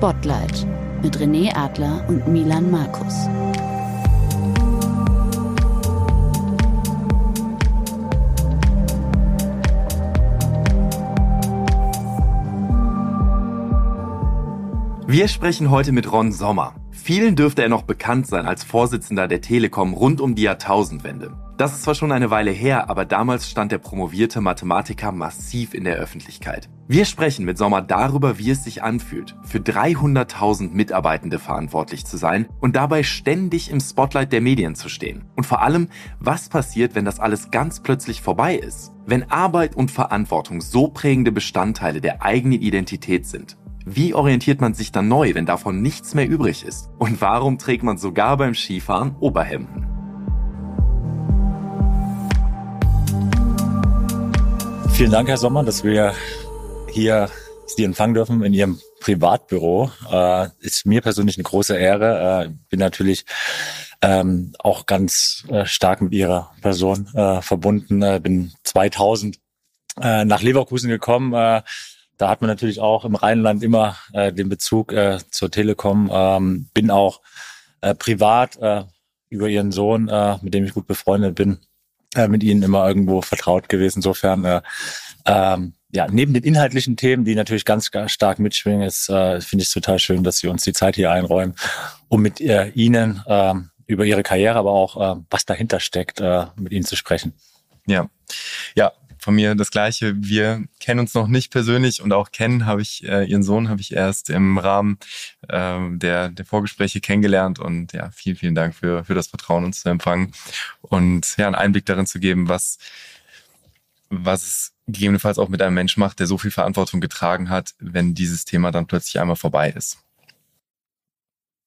Spotlight mit René Adler und Milan Markus. Wir sprechen heute mit Ron Sommer. Vielen dürfte er noch bekannt sein als Vorsitzender der Telekom rund um die Jahrtausendwende. Das ist zwar schon eine Weile her, aber damals stand der promovierte Mathematiker massiv in der Öffentlichkeit. Wir sprechen mit Sommer darüber, wie es sich anfühlt, für 300.000 Mitarbeitende verantwortlich zu sein und dabei ständig im Spotlight der Medien zu stehen. Und vor allem, was passiert, wenn das alles ganz plötzlich vorbei ist? Wenn Arbeit und Verantwortung so prägende Bestandteile der eigenen Identität sind. Wie orientiert man sich dann neu, wenn davon nichts mehr übrig ist? Und warum trägt man sogar beim Skifahren Oberhemden? Vielen Dank, Herr Sommer, dass wir hier Sie empfangen dürfen in Ihrem Privatbüro. Äh, ist mir persönlich eine große Ehre. Äh, bin natürlich ähm, auch ganz äh, stark mit Ihrer Person äh, verbunden. Äh, bin 2000 äh, nach Leverkusen gekommen. Da hat man natürlich auch im Rheinland immer den Bezug zur Telekom. Ähm, bin auch privat über Ihren Sohn, mit dem ich gut befreundet bin, äh, mit ihnen immer irgendwo vertraut gewesen. Insofern, äh, ähm, ja, neben den inhaltlichen Themen, die natürlich ganz, ganz stark mitschwingen, ist, äh, finde ich es total schön, dass Sie uns die Zeit hier einräumen, um mit äh, Ihnen äh, über Ihre Karriere, aber auch äh, was dahinter steckt, äh, mit Ihnen zu sprechen. Ja, ja, von mir das Gleiche. Wir kennen uns noch nicht persönlich und auch kennen habe ich äh, ihren Sohn habe ich erst im Rahmen äh, der der Vorgespräche kennengelernt und ja vielen vielen Dank für für das Vertrauen uns zu empfangen und ja einen Einblick darin zu geben, was was es gegebenenfalls auch mit einem Menschen macht, der so viel Verantwortung getragen hat, wenn dieses Thema dann plötzlich einmal vorbei ist.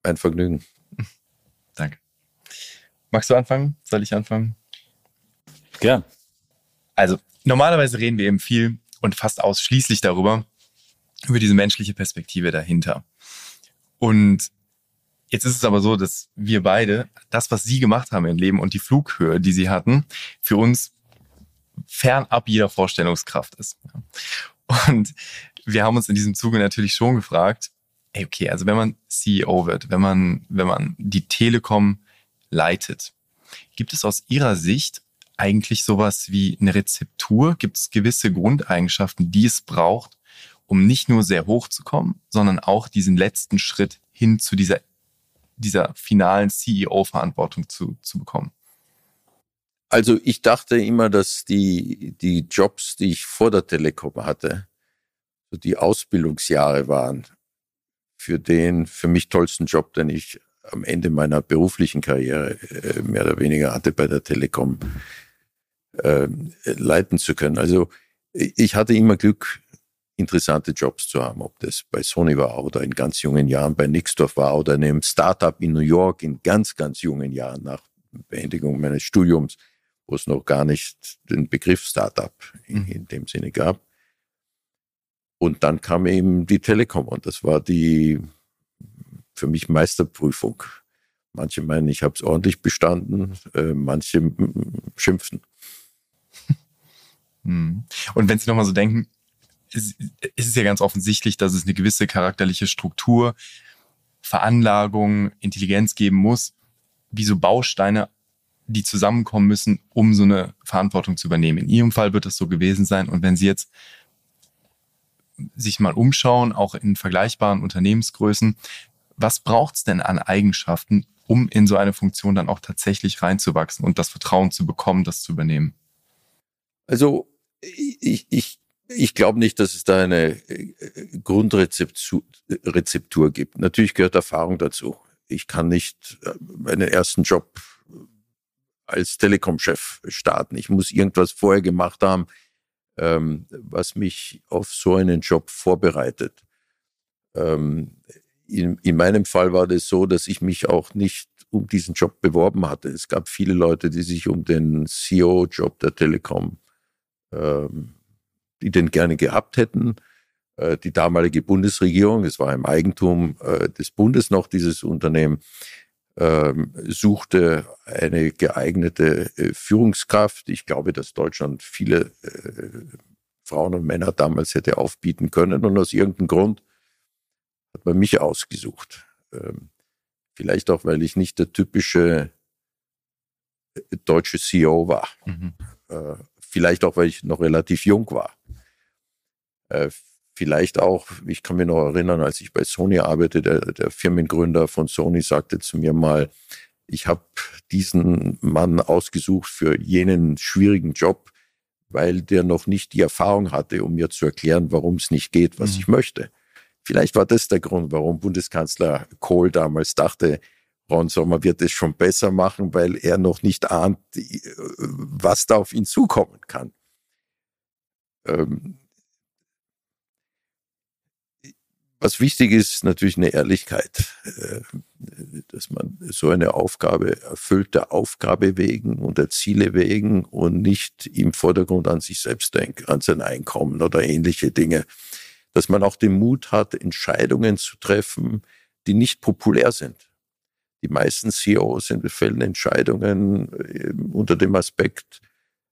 Ein Vergnügen. Danke. Magst du anfangen? Soll ich anfangen? Gern. Also, normalerweise reden wir eben viel und fast ausschließlich darüber, über diese menschliche Perspektive dahinter. Und jetzt ist es aber so, dass wir beide das, was sie gemacht haben im Leben und die Flughöhe, die sie hatten, für uns fernab jeder Vorstellungskraft ist. Und wir haben uns in diesem Zuge natürlich schon gefragt, ey, okay, also wenn man CEO wird, wenn man, wenn man die Telekom leitet, gibt es aus Ihrer Sicht eigentlich sowas wie eine Rezeptur? Gibt es gewisse Grundeigenschaften, die es braucht, um nicht nur sehr hoch zu kommen, sondern auch diesen letzten Schritt hin zu dieser, dieser finalen CEO-Verantwortung zu, zu bekommen? Also ich dachte immer, dass die, die Jobs, die ich vor der Telekom hatte, so die Ausbildungsjahre waren für den für mich tollsten Job, den ich am Ende meiner beruflichen Karriere äh, mehr oder weniger hatte bei der Telekom äh, leiten zu können. Also ich hatte immer Glück, interessante Jobs zu haben, ob das bei Sony war oder in ganz jungen Jahren bei Nixdorf war oder in einem Startup in New York in ganz, ganz jungen Jahren nach Beendigung meines Studiums, wo es noch gar nicht den Begriff Startup in, mhm. in dem Sinne gab. Und dann kam eben die Telekom und das war die für mich Meisterprüfung. Manche meinen, ich habe es ordentlich bestanden, äh, manche schimpfen. Hm. Und wenn Sie nochmal so denken, ist, ist es ja ganz offensichtlich, dass es eine gewisse charakterliche Struktur, Veranlagung, Intelligenz geben muss, wie so Bausteine, die zusammenkommen müssen, um so eine Verantwortung zu übernehmen. In Ihrem Fall wird das so gewesen sein. Und wenn Sie jetzt sich mal umschauen, auch in vergleichbaren Unternehmensgrößen, was braucht es denn an Eigenschaften, um in so eine Funktion dann auch tatsächlich reinzuwachsen und das Vertrauen zu bekommen, das zu übernehmen? Also ich, ich, ich glaube nicht, dass es da eine äh, Grundrezeptur Rezeptur gibt. Natürlich gehört Erfahrung dazu. Ich kann nicht äh, meinen ersten Job als Telekom-Chef starten. Ich muss irgendwas vorher gemacht haben, ähm, was mich auf so einen Job vorbereitet. Ähm, in, in meinem Fall war das so, dass ich mich auch nicht um diesen Job beworben hatte. Es gab viele Leute, die sich um den CEO-Job der Telekom die den gerne gehabt hätten. Äh, die damalige Bundesregierung, es war im Eigentum äh, des Bundes noch dieses Unternehmen, ähm, suchte eine geeignete äh, Führungskraft. Ich glaube, dass Deutschland viele Frauen und Männer damals hätte aufbieten können. Und aus irgendeinem Grund hat man mich ausgesucht. Ähm, vielleicht auch, weil ich nicht der typische deutsche CEO war. Mhm. Vielleicht auch, weil ich noch relativ jung war. Äh, vielleicht auch, ich kann mich noch erinnern, als ich bei Sony arbeitete, der, der Firmengründer von Sony sagte zu mir mal, ich habe diesen Mann ausgesucht für jenen schwierigen Job, weil der noch nicht die Erfahrung hatte, um mir zu erklären, warum es nicht geht, was mhm. ich möchte. Vielleicht war das der Grund, warum Bundeskanzler Kohl damals dachte, Ron Sommer wird es schon besser machen, weil er noch nicht ahnt, was da auf ihn zukommen kann. Ähm, Was wichtig ist, natürlich eine Ehrlichkeit, äh, dass man so eine Aufgabe erfüllt der Aufgabe wegen und der Ziele wegen und nicht im Vordergrund an sich selbst denkt, an sein Einkommen oder ähnliche Dinge. Dass man auch den Mut hat, Entscheidungen zu treffen, die nicht populär sind. Die meisten CEOs fällen Entscheidungen äh, unter dem Aspekt,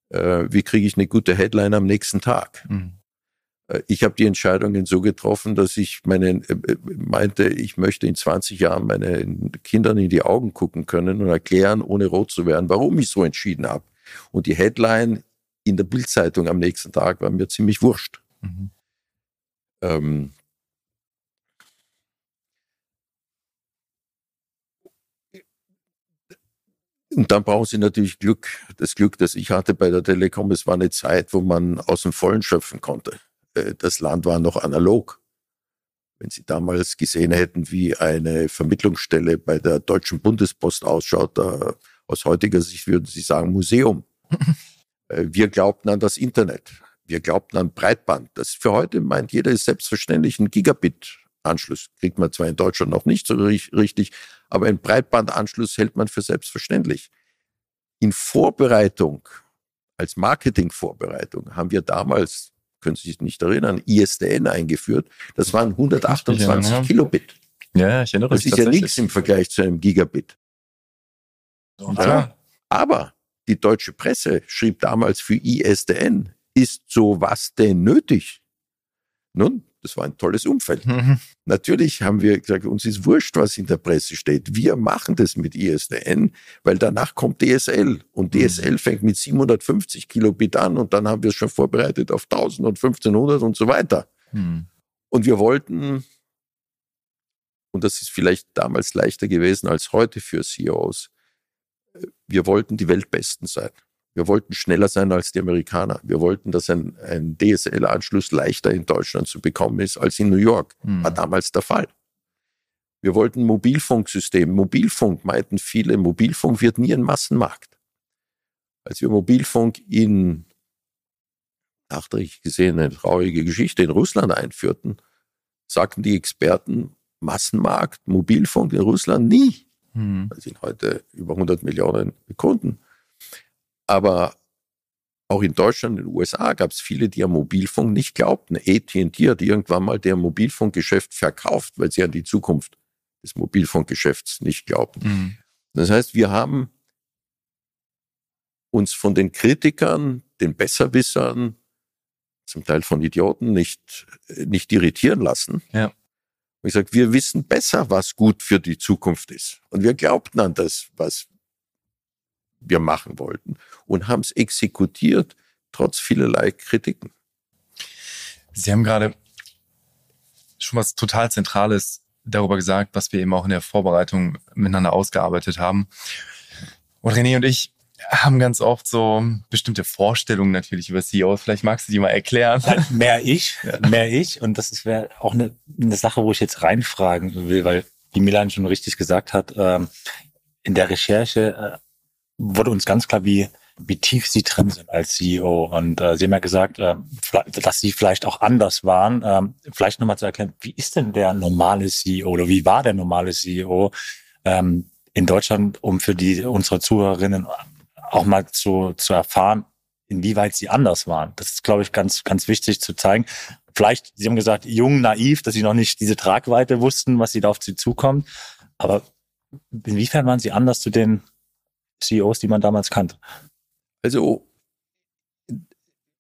äh, wie kriege ich eine gute Headline am nächsten Tag. Mhm. Äh, ich habe die Entscheidungen so getroffen, dass ich meine, äh, äh, meinte, ich möchte in 20 Jahren meinen Kindern in die Augen gucken können und erklären, ohne rot zu werden, warum ich so entschieden habe. Und die Headline in der Bildzeitung am nächsten Tag war mir ziemlich wurscht. Mhm. Ähm, Und dann brauchen Sie natürlich Glück. Das Glück, das ich hatte bei der Telekom, es war eine Zeit, wo man aus dem Vollen schöpfen konnte. Äh, das Land war noch analog. Wenn Sie damals gesehen hätten, wie eine Vermittlungsstelle bei der Deutschen Bundespost ausschaut, da, aus heutiger Sicht würden Sie sagen Museum. Äh, wir glaubten an das Internet. Wir glaubten an Breitband. Das für heute meint jeder ist selbstverständlich ein Gigabit-Anschluss. Kriegt man zwar in Deutschland noch nicht so richtig, aber ein Breitbandanschluss hält man für selbstverständlich. In Vorbereitung, als Marketingvorbereitung, haben wir damals können Sie sich nicht erinnern, ISDN eingeführt. Das waren 128 ja, Kilobit. Ja, ich erinnere mich. Das ist ja nichts im Vergleich zu einem Gigabit. Ja. Aber die deutsche Presse schrieb damals für ISDN, ist sowas denn nötig? Nun, das war ein tolles Umfeld. Mhm. Natürlich haben wir gesagt, uns ist wurscht, was in der Presse steht. Wir machen das mit ISDN, weil danach kommt DSL und DSL mhm. fängt mit 750 Kilobit an und dann haben wir es schon vorbereitet auf 1000 und 1500 und so weiter. Mhm. Und wir wollten, und das ist vielleicht damals leichter gewesen als heute für CEOs, wir wollten die Weltbesten sein. Wir wollten schneller sein als die Amerikaner. Wir wollten, dass ein, ein DSL-Anschluss leichter in Deutschland zu bekommen ist als in New York. Mhm. War damals der Fall. Wir wollten Mobilfunksystem. Mobilfunk meinten viele, Mobilfunk wird nie ein Massenmarkt. Als wir Mobilfunk in, nachträglich gesehen, eine traurige Geschichte in Russland einführten, sagten die Experten, Massenmarkt, Mobilfunk in Russland nie. Mhm. Das sind heute über 100 Millionen Kunden. Aber auch in Deutschland und in den USA gab es viele, die am Mobilfunk nicht glaubten. AT&T hat irgendwann mal der Mobilfunkgeschäft verkauft, weil sie an die Zukunft des Mobilfunkgeschäfts nicht glaubten. Mhm. Das heißt, wir haben uns von den Kritikern, den Besserwissern, zum Teil von Idioten, nicht, nicht irritieren lassen. Ja. Und ich sage, wir wissen besser, was gut für die Zukunft ist. Und wir glaubten an das, was wir machen wollten und haben es exekutiert, trotz vielerlei Kritiken. Sie haben gerade schon was total Zentrales darüber gesagt, was wir eben auch in der Vorbereitung miteinander ausgearbeitet haben. Und René und ich haben ganz oft so bestimmte Vorstellungen natürlich über CEOs. Vielleicht magst du die mal erklären. Mehr ich, mehr ich. Und das wäre auch eine, eine Sache, wo ich jetzt reinfragen will, weil wie Milan schon richtig gesagt hat, ähm, in der Recherche äh, wurde uns ganz klar, wie, wie tief sie drin sind als CEO. Und äh, sie haben ja gesagt, äh, dass sie vielleicht auch anders waren. Ähm, vielleicht nochmal zu erklären, wie ist denn der normale CEO oder wie war der normale CEO ähm, in Deutschland, um für die unsere Zuhörerinnen auch mal zu, zu erfahren, inwieweit sie anders waren. Das ist, glaube ich, ganz, ganz wichtig zu zeigen. Vielleicht, Sie haben gesagt, jung, naiv, dass Sie noch nicht diese Tragweite wussten, was Sie da auf Sie zukommt. Aber inwiefern waren Sie anders zu den CEOs, die man damals kannte? Also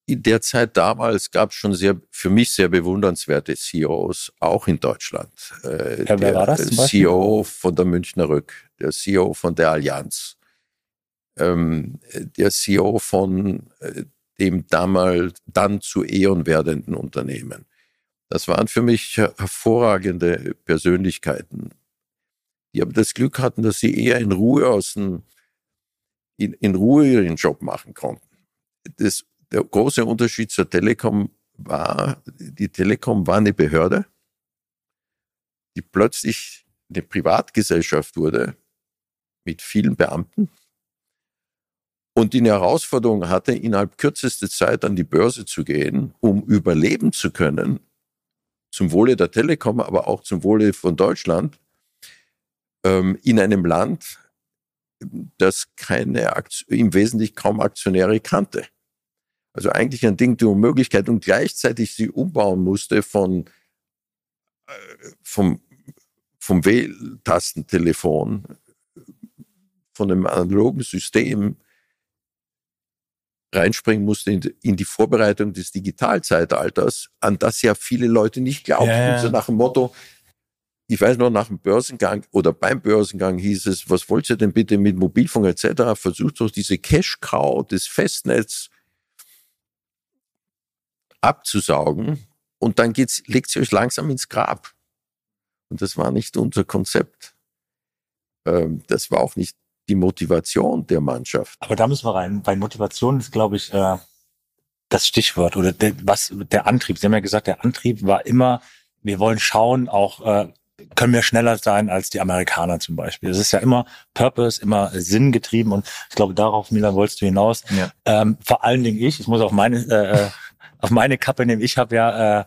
in der Zeit damals gab es schon sehr, für mich sehr bewundernswerte CEOs, auch in Deutschland. Äh, ja, wer war das zum CEO von der Münchner Rück, der CEO von der Allianz, ähm, der CEO von äh, dem damals dann zu Eon werdenden Unternehmen. Das waren für mich hervorragende Persönlichkeiten, die aber das Glück hatten, dass sie eher in Ruhe aus dem, in, in Ruhe ihren Job machen konnten. Das, der große Unterschied zur Telekom war, die Telekom war eine Behörde, die plötzlich eine Privatgesellschaft wurde mit vielen Beamten und die eine Herausforderung hatte, innerhalb kürzester Zeit an die Börse zu gehen, um überleben zu können, zum Wohle der Telekom, aber auch zum Wohle von Deutschland, ähm, in einem Land, das keine im Wesentlichen kaum Aktionäre kannte. Also eigentlich ein Ding der Unmöglichkeit und gleichzeitig sie umbauen musste von äh, vom, vom Wähltastentelefon, von einem analogen System reinspringen musste in, in, die Vorbereitung des Digitalzeitalters, an das ja viele Leute nicht glaubten. Ja, ja. So nach dem Motto, ich weiß noch, nach dem Börsengang oder beim Börsengang hieß es, was wollt ihr denn bitte mit Mobilfunk etc.? Versucht doch diese Cash-Cow des Festnetz abzusaugen und dann geht's, legt sie euch langsam ins Grab. Und das war nicht unser Konzept. Ähm, das war auch nicht die Motivation der Mannschaft. Aber da müssen wir rein, weil Motivation ist, glaube ich, äh, das Stichwort oder der, was der Antrieb. Sie haben ja gesagt, der Antrieb war immer, wir wollen schauen, auch äh, können wir schneller sein als die Amerikaner zum Beispiel. Es ist ja immer Purpose, immer Sinn getrieben und ich glaube, darauf, Milan, wolltest du hinaus. Ja. Ähm, vor allen Dingen ich, ich muss auf meine, äh, äh auf meine Kappe nehmen. Ich habe ja äh,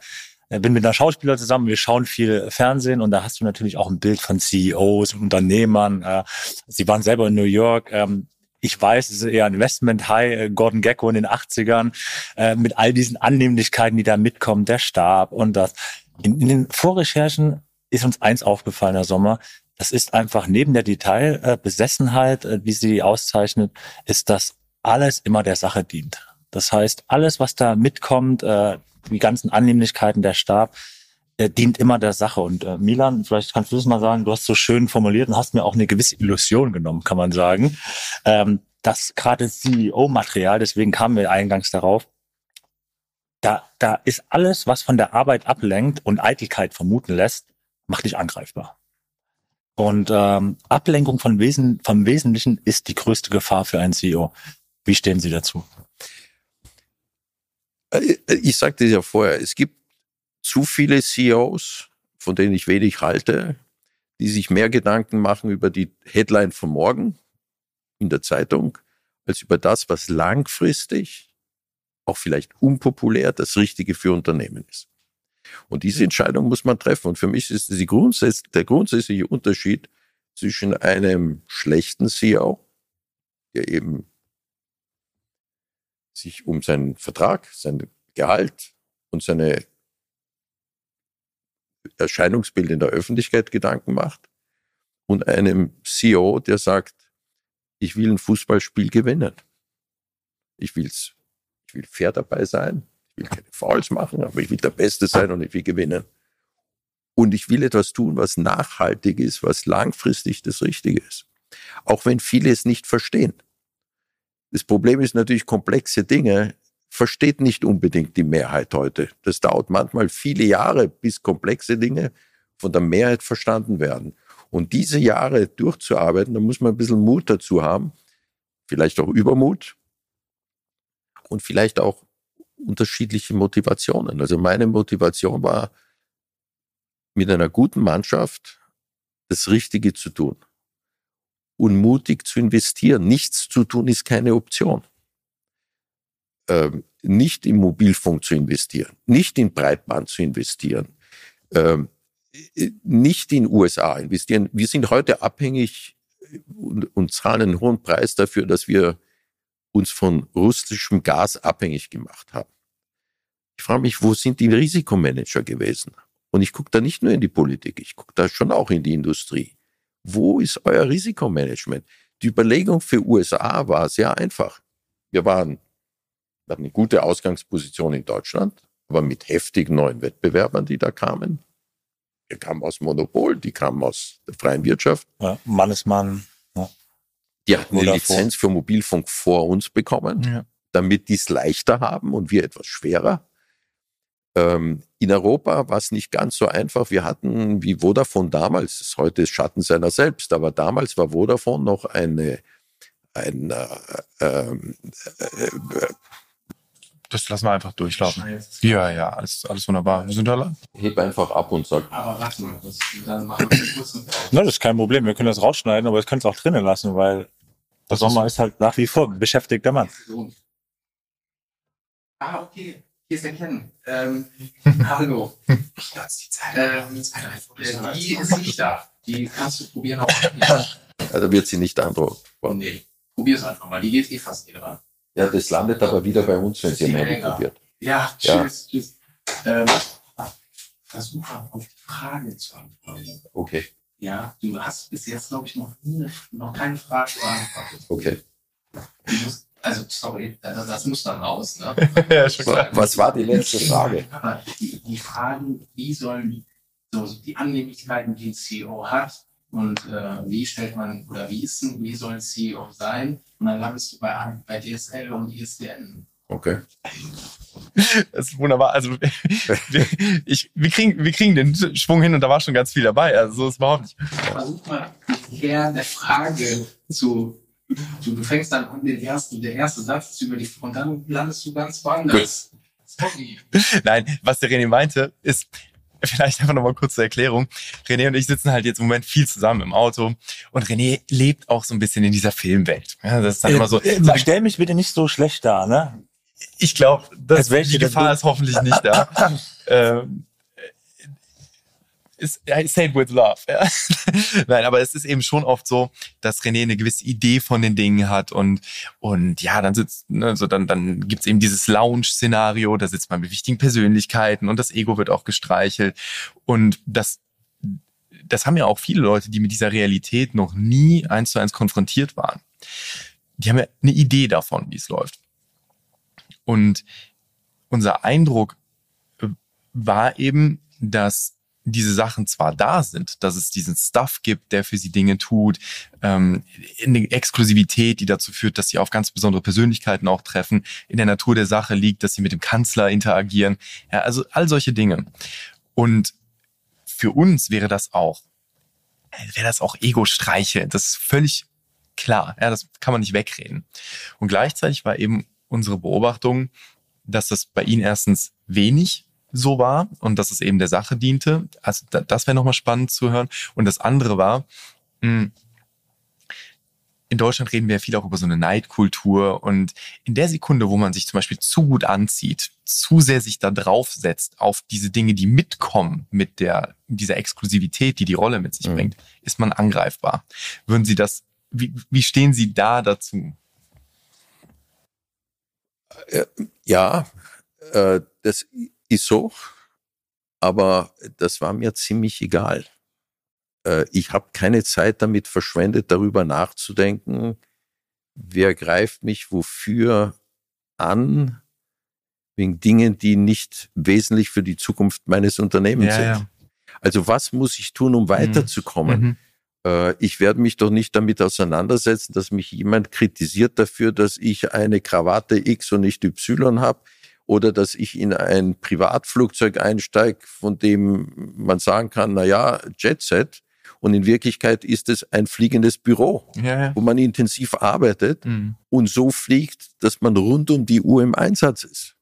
äh, bin mit einer Schauspieler zusammen, wir schauen viel Fernsehen und da hast du natürlich auch ein Bild von CEOs Unternehmern. Äh, sie waren selber in New York. Ähm, ich weiß, es ist eher ein Investment High, äh, Gordon Gecko in den 80ern, mit all diesen Annehmlichkeiten, die da mitkommen, der Stab und das. In, in den Vorrecherchen ist uns eins aufgefallen, Herr Sommer. Das ist einfach neben der Detailbesessenheit, wie sie auszeichnet, ist, dass alles immer der Sache dient. Das heißt, alles, was da mitkommt, die ganzen Annehmlichkeiten der Stab, äh, dient immer der Sache. Und äh, Milan, vielleicht kannst du das mal sagen, du hast so schön formuliert und hast mir auch eine gewisse Illusion genommen, kann man sagen. Ähm, das gerade CEO-Material, deswegen kamen wir eingangs darauf, da, da ist alles, was von der Arbeit ablenkt und Eitelkeit vermuten lässt, macht dich angreifbar. Und ähm, Ablenkung von Wesen, vom Wesentlichen ist die größte Gefahr für einen CEO. Wie stehen Sie dazu? Äh, ich sagte es ja vorher, es gibt zu viele CEOs, von denen ich wenig halte, die sich mehr Gedanken machen über die Headline von morgen in der Zeitung, als über das, was langfristig, auch vielleicht unpopulär, das Richtige für Unternehmen ist. Und diese Entscheidung muss man treffen. Und für mich ist Grundsätz der grundsätzliche Unterschied zwischen einem schlechten CEO, der eben sich um seinen Vertrag, sein Gehalt und seine Erscheinungsbild in der Öffentlichkeit Gedanken macht und einem CEO, der sagt, ich will ein Fußballspiel gewinnen. Ich will's, ich will fair dabei sein, ich will keine Fouls machen, aber ich will der Beste sein und ich will gewinnen. Und ich will etwas tun, was nachhaltig ist, was langfristig das Richtige ist. Auch wenn viele es nicht verstehen. Das Problem ist natürlich, komplexe Dinge versteht nicht unbedingt die Mehrheit heute. Das dauert manchmal viele Jahre, bis komplexe Dinge von der Mehrheit verstanden werden. Und diese Jahre durchzuarbeiten, da muss man ein bisschen Mut dazu haben, vielleicht auch Übermut und vielleicht auch unterschiedliche Motivationen. Also meine Motivation war, mit einer guten Mannschaft das Richtige zu tun und mutig zu investieren. Nichts zu tun ist keine Option. Ähm, nicht in Mobilfunk zu investieren, nicht in Breitband zu investieren, ähm, nicht in USA investieren. Wir sind heute abhängig und, und zahlen einen hohen Preis dafür, dass wir uns von russischem Gas abhängig gemacht haben. Ich frage mich, wo sind die Risikomanager gewesen? Und ich gucke da nicht nur in die Politik, ich gucke da schon auch in die Industrie. Wo ist euer Risikomanagement? Die Überlegung für USA war sehr einfach. Wir waren Wir hatten eine gute Ausgangsposition in Deutschland, aber mit heftigen neuen Wettbewerbern, die da kamen. Wir kamen aus Monopol, die kamen aus der freien Wirtschaft. Ja, Mannesmann. Die hatten eine Vodafone. Lizenz für Mobilfunk vor uns bekommen, Ja. damit die es leichter haben und wir etwas schwerer. Ähm, in Europa war es nicht ganz so einfach. Wir hatten wie Vodafone damals, das ist heute ist Schatten seiner selbst, aber damals war Vodafone noch eine, ein, äh, ähm, äh, Das lassen wir einfach durchlaufen. Ja, ja, alles, alles wunderbar. Wir sind da lang. heb einfach ab und sag, Aber warte mal, das, dann machen wir kurz eine. Na, das ist kein Problem. Wir können das rausschneiden, aber wir können es auch drinnen lassen, weil der Sommer ist halt nach wie vor ein beschäftigter Mann. Ah, okay. Hier ist der Ken. Ähm, hallo. die Zeit. Ähm, äh, die ist nicht da. Die kannst du probieren. Auch. Also wird sie nicht androhen. Nee, probier es einfach mal. Die geht eh fast nie dran. Ja, das landet aber wieder bei uns, wenn sie am Handy probiert. Ja, Ja. tschüss. tschüss. Ähm, versuch mal auf die Frage zu antworten. Okay, Ja, du hast bis jetzt, glaube ich, noch, nie, noch keine Frage beantwortet. okay. Musst, also, sorry, das, das muss dann raus, ne? ja. Was war die letzte Frage? Aber die, die Fragen, wie sollen so die Annehmlichkeiten, die ein CEO hat und äh, wie stellt man oder wie ist ein, wie soll ein CEO sein? Und dann landest du bei, bei DSL und ISDN. Okay. Das ist wunderbar. Also wir, ich, wir, kriegen, wir kriegen den Schwung hin und da war schon ganz viel dabei. Also so ist überhaupt nicht. Versuch mal der Frage zu. Du, du fängst dann an, den ersten, der erste Satz ist über die und dann landest du ganz woanders. Sorry. Nein, was der René meinte, ist vielleicht einfach nochmal kurz zur Erklärung. René und ich sitzen halt jetzt im Moment viel zusammen im Auto und René lebt auch so ein bisschen in dieser Filmwelt. Ja, das ist dann immer so. Äh, so äh, stell mich bitte nicht so schlecht dar, ne? Ich glaube, welche die Gefahr ist hoffentlich nicht da. ähm, ist, I say it with love. Ja. Nein, aber es ist eben schon oft so, dass René eine gewisse Idee von den Dingen hat und und ja, dann sitzt, ne, so dann dann gibt's eben dieses Lounge-Szenario, da sitzt man mit wichtigen Persönlichkeiten und das Ego wird auch gestreichelt und das das haben ja auch viele Leute, die mit dieser Realität noch nie eins zu eins konfrontiert waren. Die haben ja eine Idee davon, wie es läuft. Und unser Eindruck äh, war eben, dass diese Sachen zwar da sind, dass es diesen Stuff gibt, der für sie Dinge tut, ähm, eine Exklusivität, die dazu führt, dass sie auf ganz besondere Persönlichkeiten auch treffen, in der Natur der Sache liegt, dass sie mit dem Kanzler interagieren, ja, also all solche Dinge. Und für uns wäre das auch, wäre das auch Ego-Streiche, das ist völlig klar, ja, das kann man nicht wegreden. Und gleichzeitig war eben unsere Beobachtung, dass das bei ihnen erstens wenig so war und dass es eben der Sache diente. Also da, das wäre nochmal spannend zu hören. Und das andere war, mh, in Deutschland reden wir ja viel auch über so eine Neidkultur und in der Sekunde, wo man sich zum Beispiel zu gut anzieht, zu sehr sich da draufsetzt auf diese Dinge, die mitkommen mit der, dieser Exklusivität, die die Rolle mit sich Mhm. bringt, ist man angreifbar. Würden Sie das, wie, wie stehen Sie da dazu? Ja, äh, das ist so, aber das war mir ziemlich egal. Äh, ich habe keine Zeit damit verschwendet, darüber nachzudenken, wer greift mich wofür an, wegen Dingen, die nicht wesentlich für die Zukunft meines Unternehmens sind. Also was muss ich tun, um weiterzukommen? Mhm. Äh, ich werde mich doch nicht damit auseinandersetzen, dass mich jemand kritisiert dafür, dass ich eine Krawatte X und nicht Y habe oder dass ich in ein Privatflugzeug einsteige, von dem man sagen kann, na ja, Jetset. Und in Wirklichkeit ist es ein fliegendes Büro, ja. wo man intensiv arbeitet Mhm. und so fliegt, dass man rund um die Uhr im Einsatz ist.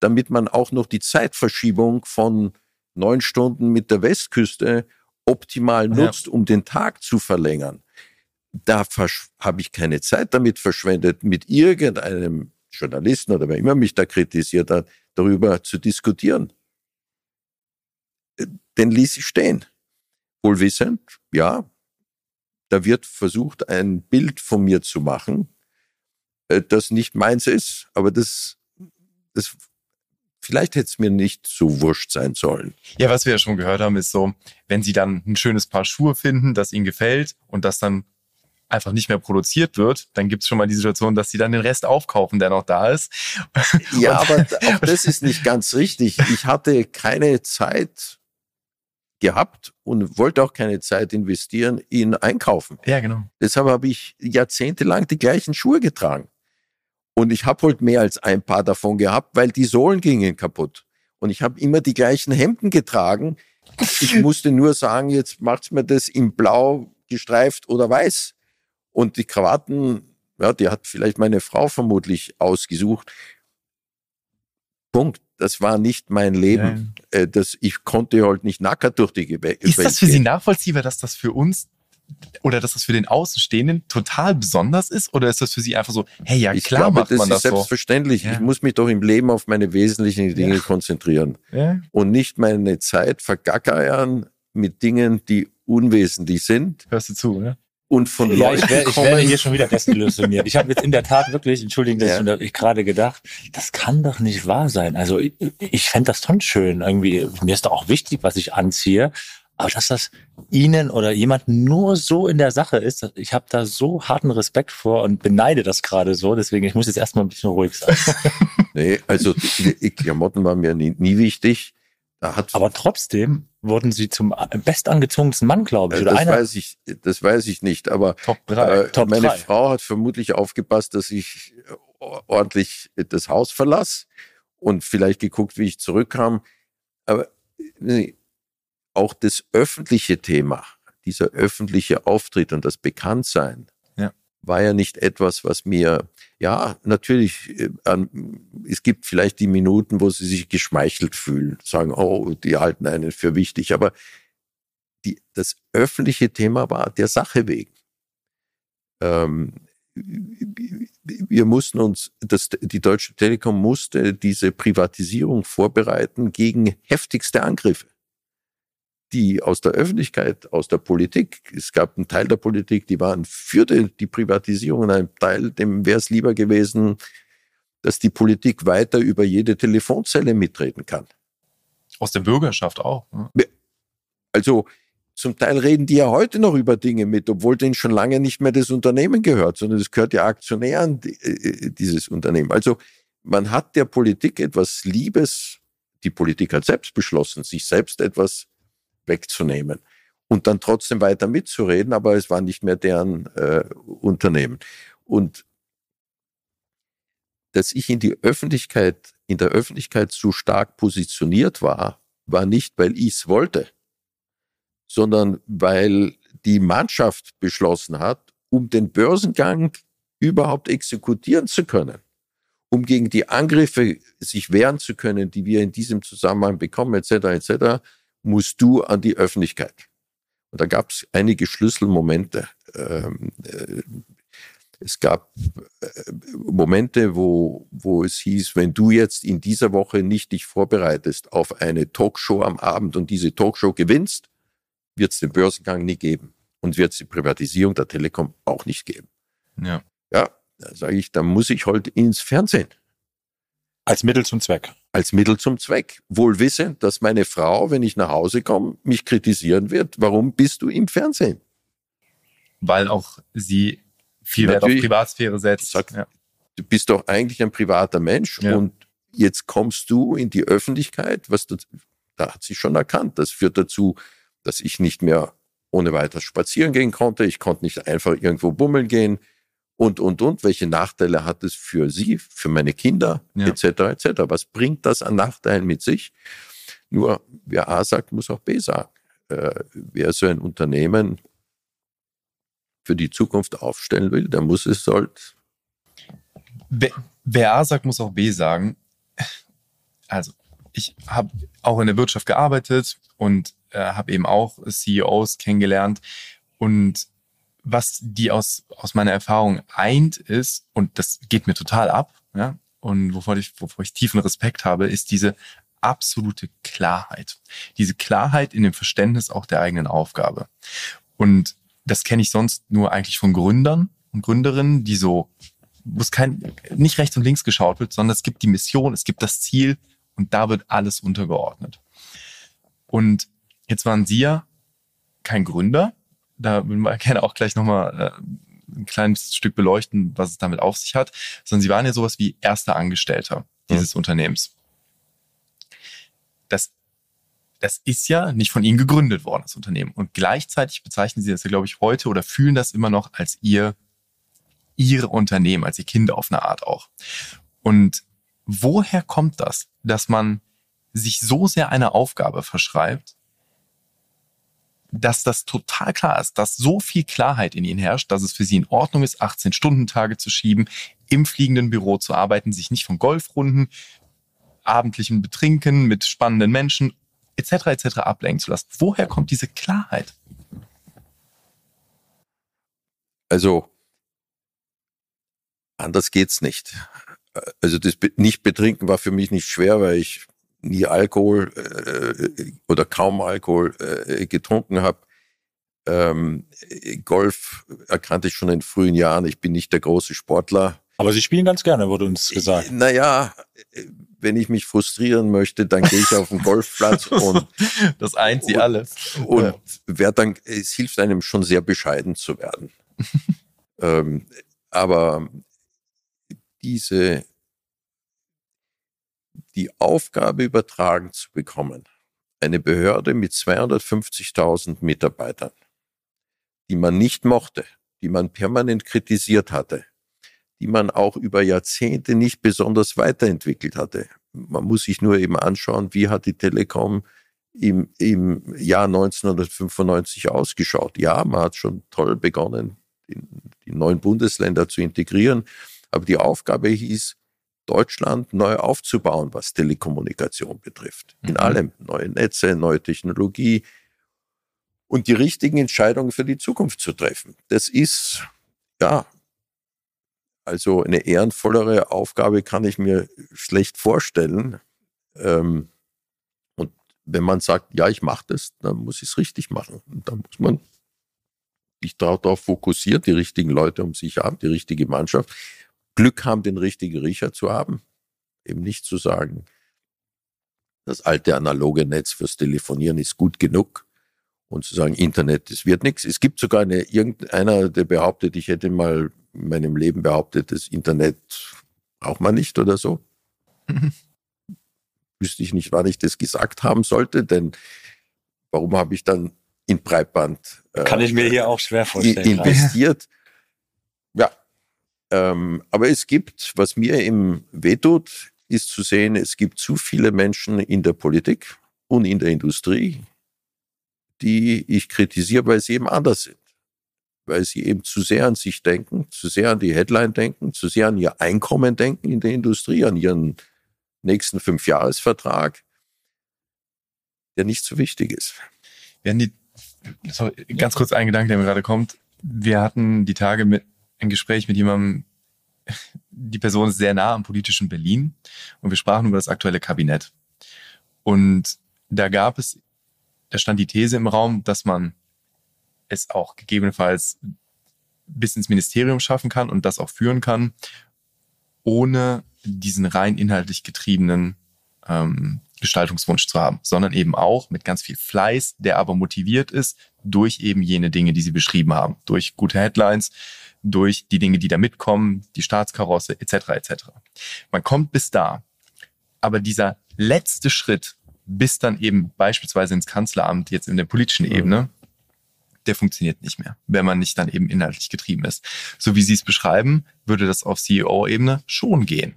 Damit man auch noch die Zeitverschiebung von neun Stunden mit der Westküste optimal Ja. nutzt, um den Tag zu verlängern. Da habe ich keine Zeit damit verschwendet, mit irgendeinem Journalisten oder wer immer mich da kritisiert hat, darüber zu diskutieren. Den ließ ich stehen. Wohlwissend, ja, da wird versucht, ein Bild von mir zu machen, äh, das nicht meins ist, aber das, das vielleicht hätte es mir nicht so wurscht sein sollen. Ja, was wir ja schon gehört haben, ist so, wenn sie dann ein schönes Paar Schuhe finden, das ihnen gefällt und das dann einfach nicht mehr produziert wird, dann gibt es schon mal die Situation, dass sie dann den Rest aufkaufen, der noch da ist. Ja, aber auch das ist nicht ganz richtig. Ich hatte keine Zeit gehabt und wollte auch keine Zeit investieren in Einkaufen. Ja, genau. Deshalb habe ich jahrzehntelang die gleichen Schuhe getragen. Und ich habe halt mehr als ein paar davon gehabt, weil die Sohlen gingen kaputt. Und ich habe immer die gleichen Hemden getragen. Ich musste nur sagen, jetzt macht's mir das in blau gestreift oder weiß. Und die Krawatten, ja, die hat vielleicht meine Frau vermutlich ausgesucht. Punkt. Das war nicht mein Leben. Ja. Äh, das, ich konnte halt nicht nackert durch die Gewässer. Ist das für Sie nachvollziehbar, dass das für uns oder dass das für den Außenstehenden total besonders ist? Oder ist das für Sie einfach so, hey, ja, ich klar glaube, macht man das das ist selbstverständlich. Ja. Ich muss mich doch im Leben auf meine wesentlichen Dinge Ja. konzentrieren so? Ja. und nicht meine Zeit vergackeiern mit Dingen, die unwesentlich sind Hörst du zu, ne? und von Ja, Leuten ich, wär, ich werde hier schon wieder desillusioniert. Ich habe jetzt in der Tat wirklich, entschuldigen, dass Ja. ich, ich gerade gedacht, das kann doch nicht wahr sein. Also ich, ich fände das schon schön. Irgendwie, mir ist doch auch wichtig, was ich anziehe. Aber dass das Ihnen oder jemand nur so in der Sache ist, ich habe da so harten Respekt vor und beneide das gerade so. Deswegen, ich muss jetzt erstmal ein bisschen ruhig sein. Nee, also die, Klamotten waren mir nie, nie wichtig. Aber trotzdem wurden Sie zum bestangezogensten Mann, glaube ich. Oder das einer. weiß ich, das weiß ich nicht. Aber Top 3. äh, Top meine drei. Frau hat vermutlich aufgepasst, dass ich äh, ordentlich das Haus verlass und vielleicht geguckt, wie ich zurückkam. Aber auch das öffentliche Thema, dieser öffentliche Auftritt und das Bekanntsein, Ja. war ja nicht etwas, was mir, ja, natürlich, äh, es gibt vielleicht die Minuten, wo sie sich geschmeichelt fühlen, sagen, oh, die halten einen für wichtig, aber die, das öffentliche Thema war der Sache wegen. Ähm, wir mussten uns, das, die Deutsche Telekom musste diese Privatisierung vorbereiten gegen heftigste Angriffe die aus der Öffentlichkeit, aus der Politik, es gab einen Teil der Politik, die waren für die, Privatisierung und ein Teil, dem wäre es lieber gewesen, dass die Politik weiter über jede Telefonzelle mitreden kann. Aus der Bürgerschaft auch. Ne? Also zum Teil reden die ja heute noch über Dinge mit, obwohl denen schon lange nicht mehr das Unternehmen gehört, sondern es gehört ja Aktionären, die, äh, dieses Unternehmen. Also man hat der Politik etwas Liebes, die Politik hat selbst beschlossen, sich selbst etwas wegzunehmen und dann trotzdem weiter mitzureden, aber es war nicht mehr deren äh, Unternehmen. Und dass ich in die Öffentlichkeit, in der Öffentlichkeit so stark positioniert war, war nicht, weil ich es wollte, sondern weil die Mannschaft beschlossen hat, um den Börsengang überhaupt exekutieren zu können, um gegen die Angriffe sich wehren zu können, die wir in diesem Zusammenhang bekommen, etc., etc., musst du an die Öffentlichkeit. Und da gab es einige Schlüsselmomente. Ähm, äh, es gab äh, Momente, wo, wo es hieß, wenn du jetzt in dieser Woche nicht dich vorbereitest auf eine Talkshow am Abend und diese Talkshow gewinnst, wird es den Börsengang nie geben und wird es die Privatisierung der Telekom auch nicht geben. Ja. Ja, da sage ich, da muss ich halt ins Fernsehen Als Mittel zum Zweck. als Mittel zum Zweck. Wohl wissend, dass meine Frau, wenn ich nach Hause komme, mich kritisieren wird. Warum bist du im Fernsehen? Weil auch sie viel Wert auf. Privatsphäre setzt. Sag- Ja. Du bist doch eigentlich ein privater Mensch Ja. und jetzt kommst du in die Öffentlichkeit. Was das, da hat sie schon erkannt. Das führt dazu, dass ich nicht mehr ohne weiteres spazieren gehen konnte. Ich konnte nicht einfach irgendwo bummeln gehen und, und, und. Welche Nachteile hat es für sie, für meine Kinder, Ja. etc., etc.? Was bringt das an Nachteilen mit sich? Nur, wer A sagt, muss auch B sagen. Äh, wer so ein Unternehmen für die Zukunft aufstellen will, der muss es halt Wer, wer A sagt, muss auch B sagen. Also, ich habe auch in der Wirtschaft gearbeitet und äh, habe eben auch CEOs kennengelernt. Und was die aus, aus meiner Erfahrung eint ist, und das geht mir total ab, ja, und wovor ich, wovor ich tiefen Respekt habe, ist diese absolute Klarheit. Diese Klarheit in dem Verständnis auch der eigenen Aufgabe. Und das kenne ich sonst nur eigentlich von Gründern und Gründerinnen, die so wo es kein, nicht rechts und links geschaut wird, sondern es gibt die Mission, es gibt das Ziel und da wird alles untergeordnet. Und jetzt waren Sie ja kein Gründer, da würden wir gerne auch gleich nochmal äh, ein kleines Stück beleuchten, was es damit auf sich hat, sondern Sie waren ja sowas wie erster Angestellter dieses mhm. Unternehmens. Das, das ist ja nicht von Ihnen gegründet worden, das Unternehmen. Und gleichzeitig bezeichnen Sie das ja, glaube ich, heute oder fühlen das immer noch als Ihr, Ihre Unternehmen, als Ihr Kind auf eine Art auch. Und woher kommt das, dass man sich so sehr eine Aufgabe verschreibt, dass das total klar ist, dass so viel Klarheit in ihnen herrscht, dass es für sie in Ordnung ist, 18-Stunden-Tage zu schieben, im fliegenden Büro zu arbeiten, sich nicht von Golfrunden, abendlichen Betrinken mit spannenden Menschen etc. etc. ablenken zu lassen. Woher kommt diese Klarheit? Also anders geht's nicht. Also das nicht betrinken war für mich nicht schwer, weil ich nie Alkohol äh, oder kaum Alkohol äh, getrunken habe. Ähm, Golf erkannte ich schon in frühen Jahren. Ich bin nicht der große Sportler. Aber Sie spielen ganz gerne, wurde uns gesagt. Naja, wenn ich mich frustrieren möchte, dann gehe ich auf den Golfplatz und das eint sie alle. Und ja. wer dann, es hilft einem schon sehr bescheiden zu werden. ähm, aber diese die Aufgabe übertragen zu bekommen, eine Behörde mit 250.000 Mitarbeitern, die man nicht mochte, die man permanent kritisiert hatte, die man auch über Jahrzehnte nicht besonders weiterentwickelt hatte. Man muss sich nur eben anschauen, wie hat die Telekom im, im Jahr 1995 ausgeschaut. Ja, man hat schon toll begonnen, die, die neuen Bundesländer zu integrieren, aber die Aufgabe hieß, Deutschland neu aufzubauen, was Telekommunikation betrifft. In mhm. allem. Neue Netze, neue Technologie und die richtigen Entscheidungen für die Zukunft zu treffen. Das ist, ja, also eine ehrenvollere Aufgabe kann ich mir schlecht vorstellen. Ähm, und wenn man sagt, ja, ich mache das, dann muss ich es richtig machen. Und dann muss man sich darauf fokussieren, die richtigen Leute um sich haben, die richtige Mannschaft. Glück haben, den richtigen Riecher zu haben. Eben nicht zu sagen, das alte analoge Netz fürs Telefonieren ist gut genug und zu sagen, Internet, das wird nichts. Es gibt sogar eine, irgendeiner, der behauptet, ich hätte mal in meinem Leben behauptet, das Internet braucht man nicht oder so. Mhm. Wüsste ich nicht, wann ich das gesagt haben sollte, denn warum habe ich dann in Breitband äh, Kann ich mir hier auch schwer vorstellen. investiert? Ähm, aber es gibt, was mir im wehtut, ist zu sehen, es gibt zu viele Menschen in der Politik und in der Industrie, die ich kritisiere, weil sie eben anders sind. Weil sie eben zu sehr an sich denken, zu sehr an die Headline denken, zu sehr an ihr Einkommen denken in der Industrie, an ihren nächsten Fünfjahresvertrag, der nicht so wichtig ist. Hatten die, sorry, ganz kurz ein Gedanke, der mir gerade kommt. Wir hatten die Tage mit ein Gespräch mit jemandem, die Person ist sehr nah am politischen Berlin und wir sprachen über das aktuelle Kabinett. Und da gab es, da stand die These im Raum, dass man es auch gegebenenfalls bis ins Ministerium schaffen kann und das auch führen kann, ohne diesen rein inhaltlich getriebenen ähm, Gestaltungswunsch zu haben, sondern eben auch mit ganz viel Fleiß, der aber motiviert ist durch eben jene Dinge, die Sie beschrieben haben, durch gute Headlines, durch die Dinge, die da mitkommen, die Staatskarosse etc. etc. Man kommt bis da, aber dieser letzte Schritt bis dann eben beispielsweise ins Kanzleramt jetzt in der politischen mhm. Ebene, der funktioniert nicht mehr, wenn man nicht dann eben inhaltlich getrieben ist. So wie Sie es beschreiben, würde das auf CEO-Ebene schon gehen,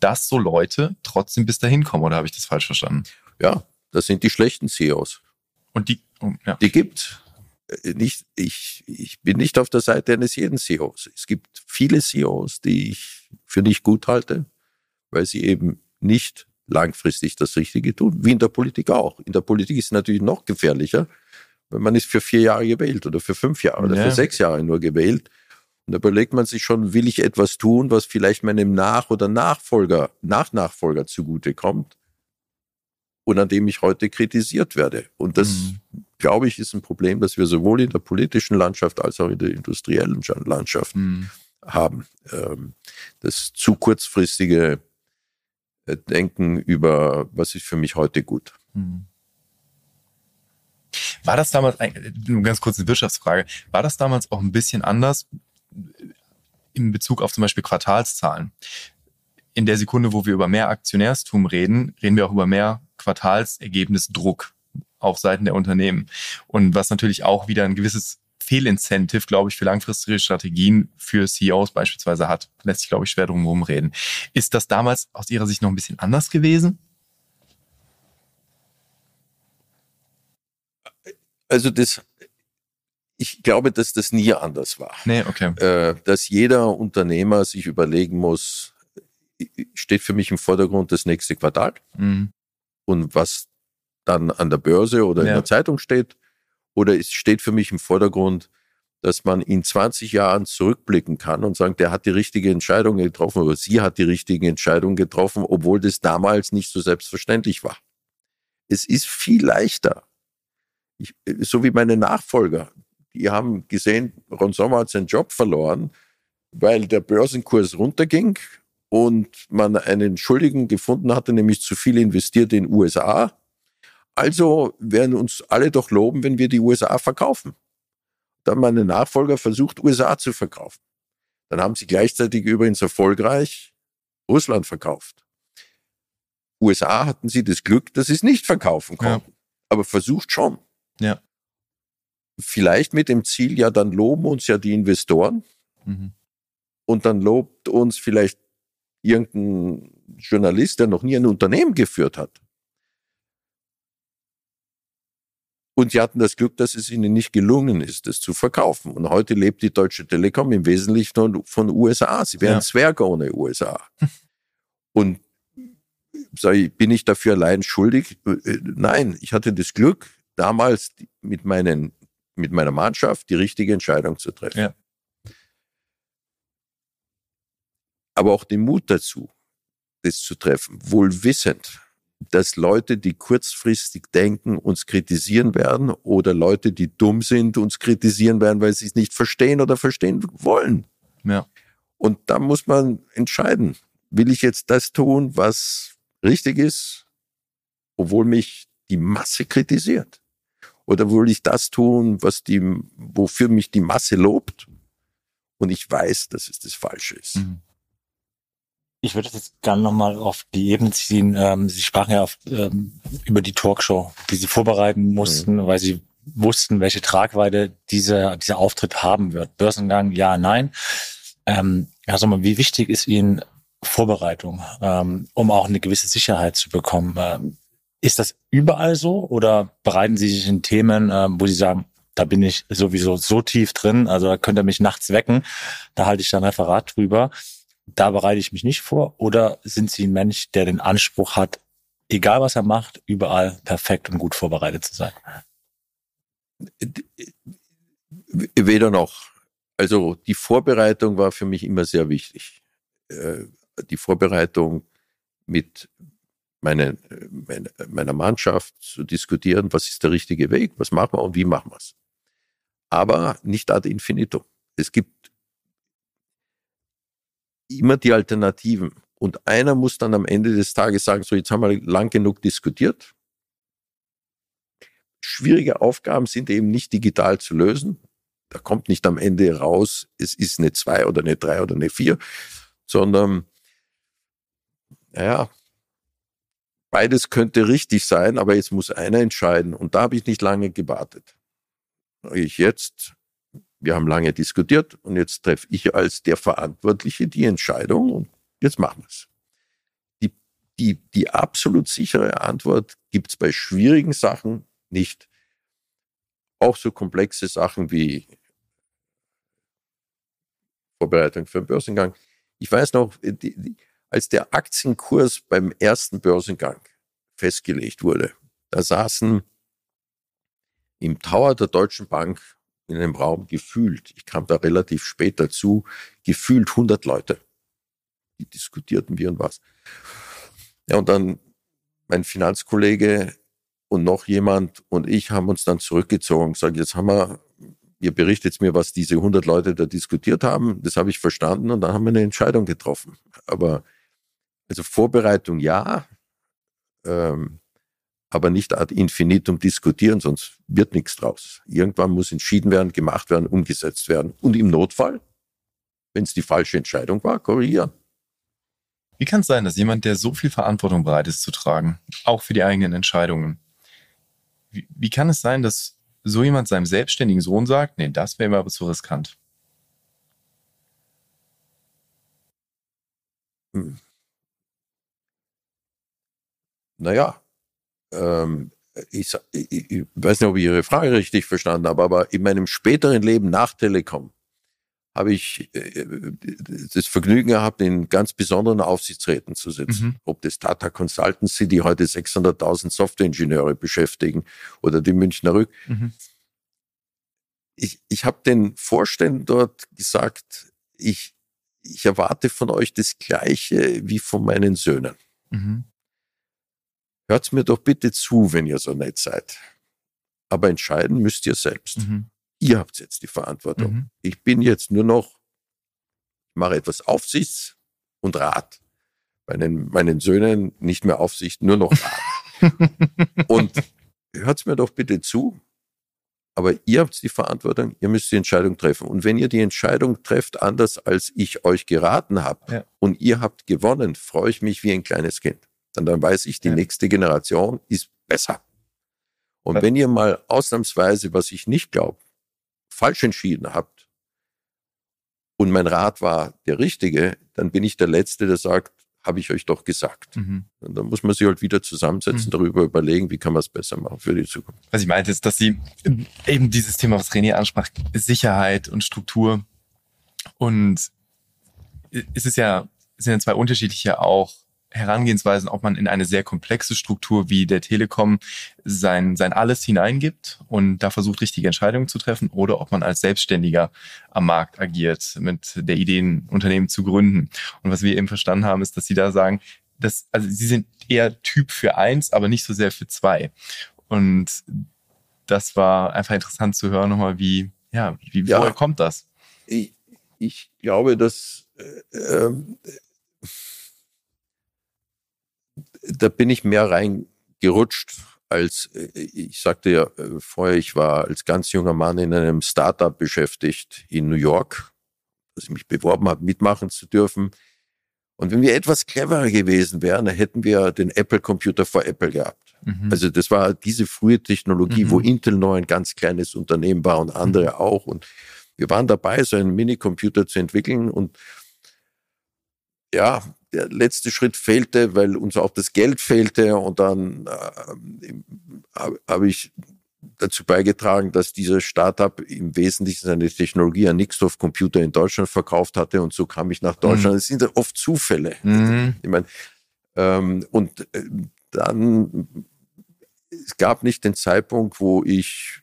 dass so Leute trotzdem bis dahin kommen. Oder habe ich das falsch verstanden? Ja, das sind die schlechten CEOs. Und die, oh, ja. die gibt nicht, ich, ich bin nicht auf der Seite eines jeden CEOs. Es gibt viele CEOs, die ich für nicht gut halte, weil sie eben nicht langfristig das Richtige tun, wie in der Politik auch. In der Politik ist es natürlich noch gefährlicher, weil man ist für vier Jahre gewählt oder für fünf Jahre oder ja. für sechs Jahre nur gewählt. Und da überlegt man sich schon, will ich etwas tun, was vielleicht meinem Nach- oder Nachfolger, Nachnachfolger zugutekommt und an dem ich heute kritisiert werde. Und das mhm glaube ich, ist ein Problem, das wir sowohl in der politischen Landschaft als auch in der industriellen Landschaft mhm. haben. Ähm, das zu kurzfristige äh, Denken über, was ist für mich heute gut. Mhm. War das damals, nur ganz kurz eine Wirtschaftsfrage, war das damals auch ein bisschen anders? in Bezug auf zum Beispiel Quartalszahlen. In der Sekunde, wo wir über mehr Aktionärstum reden, reden wir auch über mehr Quartalsergebnisdruck auf Seiten der Unternehmen. Und was natürlich auch wieder ein gewisses Fehlincentive, glaube ich, für langfristige Strategien für CEOs beispielsweise hat. Lässt sich, glaube ich, schwer drum reden. Ist das damals aus Ihrer Sicht noch ein bisschen anders gewesen? Also das, ich glaube, dass das nie anders war. Nee, okay. Äh, dass jeder Unternehmer sich überlegen muss, steht für mich im Vordergrund das nächste Quartal mhm. und was dann an der Börse oder ja. in der Zeitung steht. Oder es steht für mich im Vordergrund, dass man in 20 Jahren zurückblicken kann und sagen, der hat die richtige Entscheidung getroffen oder sie hat die richtige Entscheidung getroffen, obwohl das damals nicht so selbstverständlich war. Es ist viel leichter. Ich, so wie meine Nachfolger, die haben gesehen, Ron Sommer hat seinen Job verloren, weil der Börsenkurs runterging und man einen Schuldigen gefunden hatte, nämlich zu viel investiert in USA also werden uns alle doch loben, wenn wir die USA verkaufen. Dann meine Nachfolger versucht, USA zu verkaufen. Dann haben sie gleichzeitig übrigens erfolgreich Russland verkauft. USA hatten sie das Glück, dass sie es nicht verkaufen konnten. Ja. Aber versucht schon. Ja. Vielleicht mit dem Ziel, ja, dann loben uns ja die Investoren. Mhm. Und dann lobt uns vielleicht irgendein Journalist, der noch nie ein Unternehmen geführt hat. Und sie hatten das Glück, dass es ihnen nicht gelungen ist, das zu verkaufen. Und heute lebt die Deutsche Telekom im Wesentlichen von, von USA. Sie wären ja. Zwerge ohne USA. Und ich, bin ich dafür allein schuldig? Äh, nein, ich hatte das Glück, damals mit, meinen, mit meiner Mannschaft die richtige Entscheidung zu treffen. Ja. Aber auch den Mut dazu, das zu treffen, wohl wissend, dass Leute, die kurzfristig denken, uns kritisieren werden oder Leute, die dumm sind, uns kritisieren werden, weil sie es nicht verstehen oder verstehen wollen. Ja. Und da muss man entscheiden, will ich jetzt das tun, was richtig ist, obwohl mich die Masse kritisiert? Oder will ich das tun, was die, wofür mich die Masse lobt? Und ich weiß, dass es das Falsche ist. Mhm. Ich würde jetzt gerne nochmal auf die Ebene ziehen. Ähm, Sie sprachen ja auf, ähm, über die Talkshow, die Sie vorbereiten mussten, mhm. weil Sie wussten, welche Tragweite dieser, dieser Auftritt haben wird. Börsengang, ja, nein. Ähm, sag mal, wie wichtig ist Ihnen Vorbereitung, ähm, um auch eine gewisse Sicherheit zu bekommen? Ähm, ist das überall so oder bereiten Sie sich in Themen, ähm, wo Sie sagen, da bin ich sowieso so tief drin, also da könnt ihr mich nachts wecken, da halte ich dann Referat drüber da bereite ich mich nicht vor? Oder sind Sie ein Mensch, der den Anspruch hat, egal was er macht, überall perfekt und gut vorbereitet zu sein? Weder noch. Also die Vorbereitung war für mich immer sehr wichtig. Äh, die Vorbereitung mit meine, meine, meiner Mannschaft zu diskutieren, was ist der richtige Weg, was machen wir und wie machen wir es. Aber nicht ad infinitum. Es gibt immer die Alternativen. Und einer muss dann am Ende des Tages sagen, so jetzt haben wir lang genug diskutiert. Schwierige Aufgaben sind eben nicht digital zu lösen. Da kommt nicht am Ende raus, es ist eine 2 oder eine 3 oder eine 4, sondern, naja, beides könnte richtig sein, aber jetzt muss einer entscheiden. Und da habe ich nicht lange gewartet. Ich jetzt wir haben lange diskutiert und jetzt treffe ich als der Verantwortliche die Entscheidung und jetzt machen wir es. Die, die, die absolut sichere Antwort gibt es bei schwierigen Sachen nicht. Auch so komplexe Sachen wie Vorbereitung für einen Börsengang. Ich weiß noch, die, die, als der Aktienkurs beim ersten Börsengang festgelegt wurde, da saßen im Tower der Deutschen Bank in einem Raum gefühlt, ich kam da relativ spät dazu, gefühlt 100 Leute. Die diskutierten wie und was. Ja, und dann mein Finanzkollege und noch jemand und ich haben uns dann zurückgezogen und gesagt, jetzt haben wir, ihr berichtet mir, was diese 100 Leute da diskutiert haben. Das habe ich verstanden und dann haben wir eine Entscheidung getroffen. Aber also Vorbereitung ja, ähm, aber nicht ad infinitum diskutieren, sonst wird nichts draus. Irgendwann muss entschieden werden, gemacht werden, umgesetzt werden. Und im Notfall Wenn es die falsche Entscheidung war, korrigieren. Wie kann es sein, dass jemand, der so viel Verantwortung bereit ist zu tragen, auch für die eigenen Entscheidungen, wie, wie kann es sein, dass so jemand seinem selbstständigen Sohn sagt, nee, das wäre mir aber zu riskant? Hm. Naja, ähm, ich, ich, ich, weiß nicht, ob ich Ihre Frage richtig verstanden habe, aber in meinem späteren Leben nach Telekom habe ich äh, das Vergnügen gehabt, in ganz besonderen Aufsichtsräten zu sitzen. Mhm. Ob das Tata Consultancy, die heute 600.000 Softwareingenieure beschäftigen, oder die Münchner Rück. Mhm. Ich, ich habe den Vorständen dort gesagt, ich, ich erwarte von euch das Gleiche wie von meinen Söhnen. Mhm. Hört mir doch bitte zu, wenn ihr so nett seid. Aber entscheiden müsst ihr selbst. Mhm. Ihr habt jetzt die Verantwortung. Mhm. Ich bin jetzt nur noch, ich mache etwas Aufsichts und Rat. Meinen, meinen Söhnen nicht mehr Aufsicht, nur noch Rat. und hört mir doch bitte zu. Aber ihr habt die Verantwortung, ihr müsst die Entscheidung treffen. Und wenn ihr die Entscheidung trefft, anders als ich euch geraten habe, ja. und ihr habt gewonnen, freue ich mich wie ein kleines Kind. Dann, dann weiß ich, die ja. nächste Generation ist besser. Und ja. wenn ihr mal ausnahmsweise, was ich nicht glaube, falsch entschieden habt und mein Rat war der richtige, dann bin ich der Letzte, der sagt, habe ich euch doch gesagt. Mhm. Und dann muss man sich halt wieder zusammensetzen, mhm. darüber überlegen, wie kann man es besser machen für die Zukunft. Was ich meinte, ist, dass Sie eben dieses Thema, was René ansprach, Sicherheit und Struktur. Und es ist ja, es sind ja zwei unterschiedliche auch Herangehensweisen, ob man in eine sehr komplexe Struktur wie der Telekom sein, sein Alles hineingibt und da versucht, richtige Entscheidungen zu treffen oder ob man als Selbstständiger am Markt agiert, mit der Idee, ein Unternehmen zu gründen. Und was wir eben verstanden haben, ist, dass Sie da sagen, dass, also Sie sind eher Typ für eins, aber nicht so sehr für zwei. Und das war einfach interessant zu hören nochmal, wie, ja, wie, ja, woher kommt das? Ich, ich glaube, dass äh, äh, da bin ich mehr reingerutscht als, äh, ich sagte ja äh, vorher, ich war als ganz junger Mann in einem Startup beschäftigt in New York, dass ich mich beworben habe, mitmachen zu dürfen. Und wenn wir etwas cleverer gewesen wären, dann hätten wir den Apple-Computer vor Apple gehabt. Mhm. Also das war diese frühe Technologie, mhm. wo Intel noch ein ganz kleines Unternehmen war und andere mhm. auch. Und wir waren dabei, so einen Minicomputer zu entwickeln und ja, der letzte Schritt fehlte, weil uns auch das Geld fehlte. Und dann äh, habe ich dazu beigetragen, dass dieser Startup im Wesentlichen seine Technologie an Nixdorf Computer in Deutschland verkauft hatte. Und so kam ich nach Deutschland. Es mhm. sind oft Zufälle. Mhm. Ich meine, ähm, und äh, dann, es gab nicht den Zeitpunkt, wo ich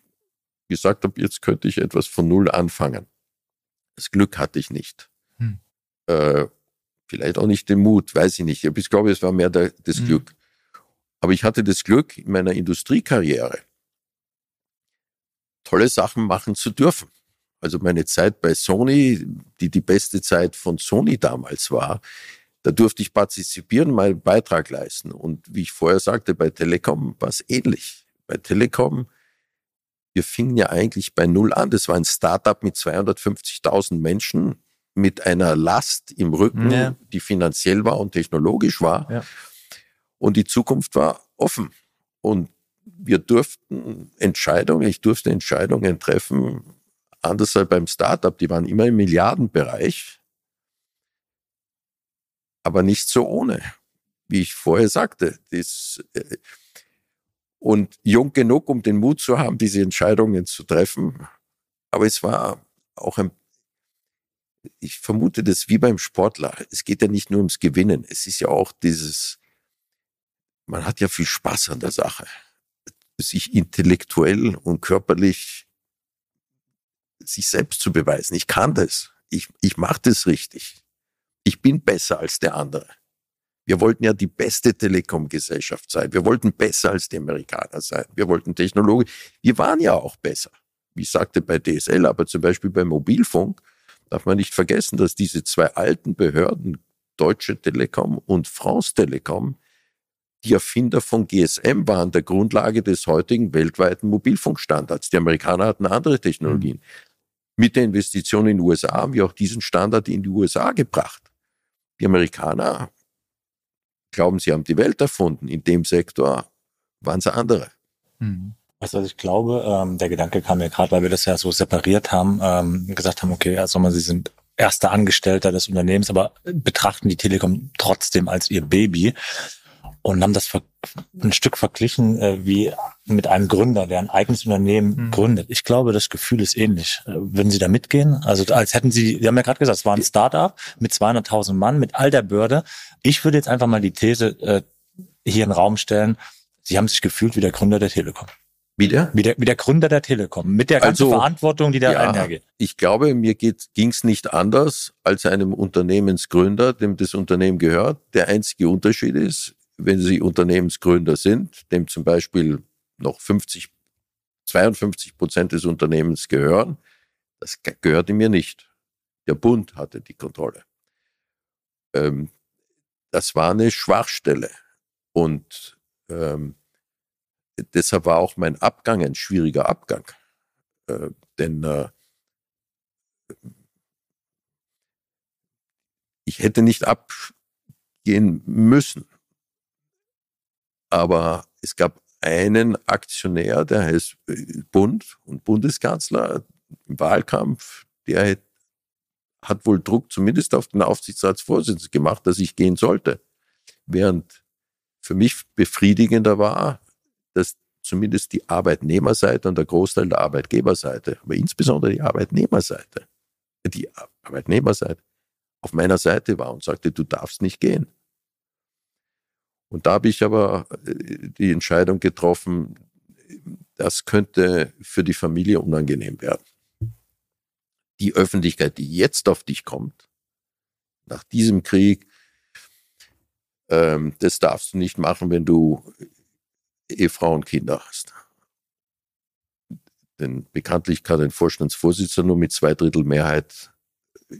gesagt habe, jetzt könnte ich etwas von Null anfangen. Das Glück hatte ich nicht. Hm. Äh, Vielleicht auch nicht den Mut, weiß ich nicht. Ich glaube, es war mehr der, das mhm. Glück. Aber ich hatte das Glück, in meiner Industriekarriere tolle Sachen machen zu dürfen. Also meine Zeit bei Sony, die die beste Zeit von Sony damals war, da durfte ich partizipieren, meinen Beitrag leisten. Und wie ich vorher sagte, bei Telekom war es ähnlich. Bei Telekom, wir fingen ja eigentlich bei Null an. Das war ein Startup mit 250.000 Menschen mit einer Last im Rücken, ja. die finanziell war und technologisch war. Ja. Und die Zukunft war offen. Und wir durften Entscheidungen, ich durfte Entscheidungen treffen, anders als beim Startup, die waren immer im Milliardenbereich, aber nicht so ohne, wie ich vorher sagte. Das, äh, und jung genug, um den Mut zu haben, diese Entscheidungen zu treffen. Aber es war auch ein ich vermute das wie beim Sportler. Es geht ja nicht nur ums Gewinnen. Es ist ja auch dieses, man hat ja viel Spaß an der Sache. Sich intellektuell und körperlich sich selbst zu beweisen. Ich kann das. Ich, ich mache das richtig. Ich bin besser als der andere. Wir wollten ja die beste Telekom-Gesellschaft sein. Wir wollten besser als die Amerikaner sein. Wir wollten Technologie. Wir waren ja auch besser. Wie ich sagte bei DSL, aber zum Beispiel beim Mobilfunk darf man nicht vergessen, dass diese zwei alten Behörden, Deutsche Telekom und France Telekom, die Erfinder von GSM waren, der Grundlage des heutigen weltweiten Mobilfunkstandards. Die Amerikaner hatten andere Technologien. Mhm. Mit der Investition in die USA haben wir auch diesen Standard in die USA gebracht. Die Amerikaner glauben, sie haben die Welt erfunden. In dem Sektor waren es andere. Mhm. Weißt du, was ich glaube? Ähm, der Gedanke kam mir gerade, weil wir das ja so separiert haben, ähm, gesagt haben, okay, also mal, Sie sind erster Angestellter des Unternehmens, aber betrachten die Telekom trotzdem als ihr Baby und haben das ein Stück verglichen äh, wie mit einem Gründer, der ein eigenes Unternehmen mhm. gründet. Ich glaube, das Gefühl ist ähnlich. Äh, würden Sie da mitgehen? Also als hätten Sie, Sie haben ja gerade gesagt, es war ein Startup mit 200.000 Mann, mit all der Bürde. Ich würde jetzt einfach mal die These äh, hier in den Raum stellen, Sie haben sich gefühlt wie der Gründer der Telekom. Wie der? Wie der, wie der Gründer der Telekom, mit der ganzen also, Verantwortung, die da ja, einhergeht. Ich glaube, mir ging es nicht anders als einem Unternehmensgründer, dem das Unternehmen gehört. Der einzige Unterschied ist, wenn Sie Unternehmensgründer sind, dem zum Beispiel noch 50, 52 Prozent des Unternehmens gehören, das gehörte mir nicht. Der Bund hatte die Kontrolle. Ähm, das war eine Schwachstelle. Und ähm, deshalb war auch mein Abgang ein schwieriger Abgang. Äh, denn äh, ich hätte nicht abgehen müssen. Aber es gab einen Aktionär, der heißt äh, Bund und Bundeskanzler im Wahlkampf, der hat wohl Druck zumindest auf den Aufsichtsratsvorsitzenden gemacht, dass ich gehen sollte. Während für mich befriedigender war, dass zumindest die Arbeitnehmerseite und der Großteil der Arbeitgeberseite, aber insbesondere die Arbeitnehmerseite, die Arbeitnehmerseite auf meiner Seite war und sagte, du darfst nicht gehen. Und da habe ich aber äh, die Entscheidung getroffen, das könnte für die Familie unangenehm werden. Die Öffentlichkeit, die jetzt auf dich kommt, nach diesem Krieg, ähm, das darfst du nicht machen, wenn du Ehefrau und Kinder hast. Denn bekanntlich kann ein Vorstandsvorsitzender nur mit zwei Drittel Mehrheit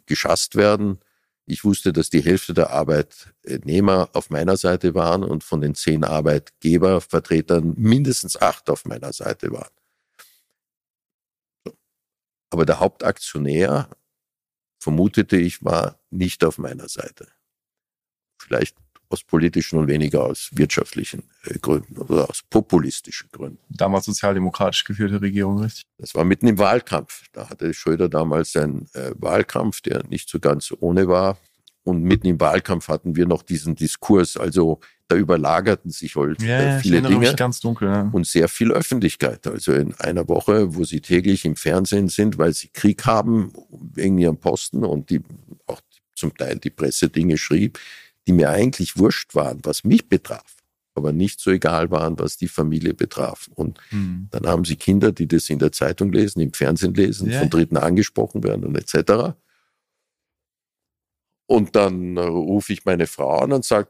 geschasst werden. Ich wusste, dass die Hälfte der Arbeitnehmer auf meiner Seite waren und von den zehn Arbeitgebervertretern mindestens acht auf meiner Seite waren. Aber der Hauptaktionär, vermutete ich, war nicht auf meiner Seite. Vielleicht aus politischen und weniger aus wirtschaftlichen äh, Gründen oder aus populistischen Gründen. Damals sozialdemokratisch geführte Regierung, richtig? Das war mitten im Wahlkampf. Da hatte Schröder damals einen äh, Wahlkampf, der nicht so ganz ohne war. Und mitten im Wahlkampf hatten wir noch diesen Diskurs. Also da überlagerten sich halt ja, äh, viele Dinge ganz dunkel, ja. und sehr viel Öffentlichkeit. Also in einer Woche, wo sie täglich im Fernsehen sind, weil sie Krieg haben wegen ihrem Posten und die auch zum Teil die Presse Dinge schrieb, die mir eigentlich wurscht waren, was mich betraf, aber nicht so egal waren, was die Familie betraf. Und mhm. dann haben sie Kinder, die das in der Zeitung lesen, im Fernsehen lesen, ja. von Dritten angesprochen werden und etc. Und dann äh, rufe ich meine Frau an und sage,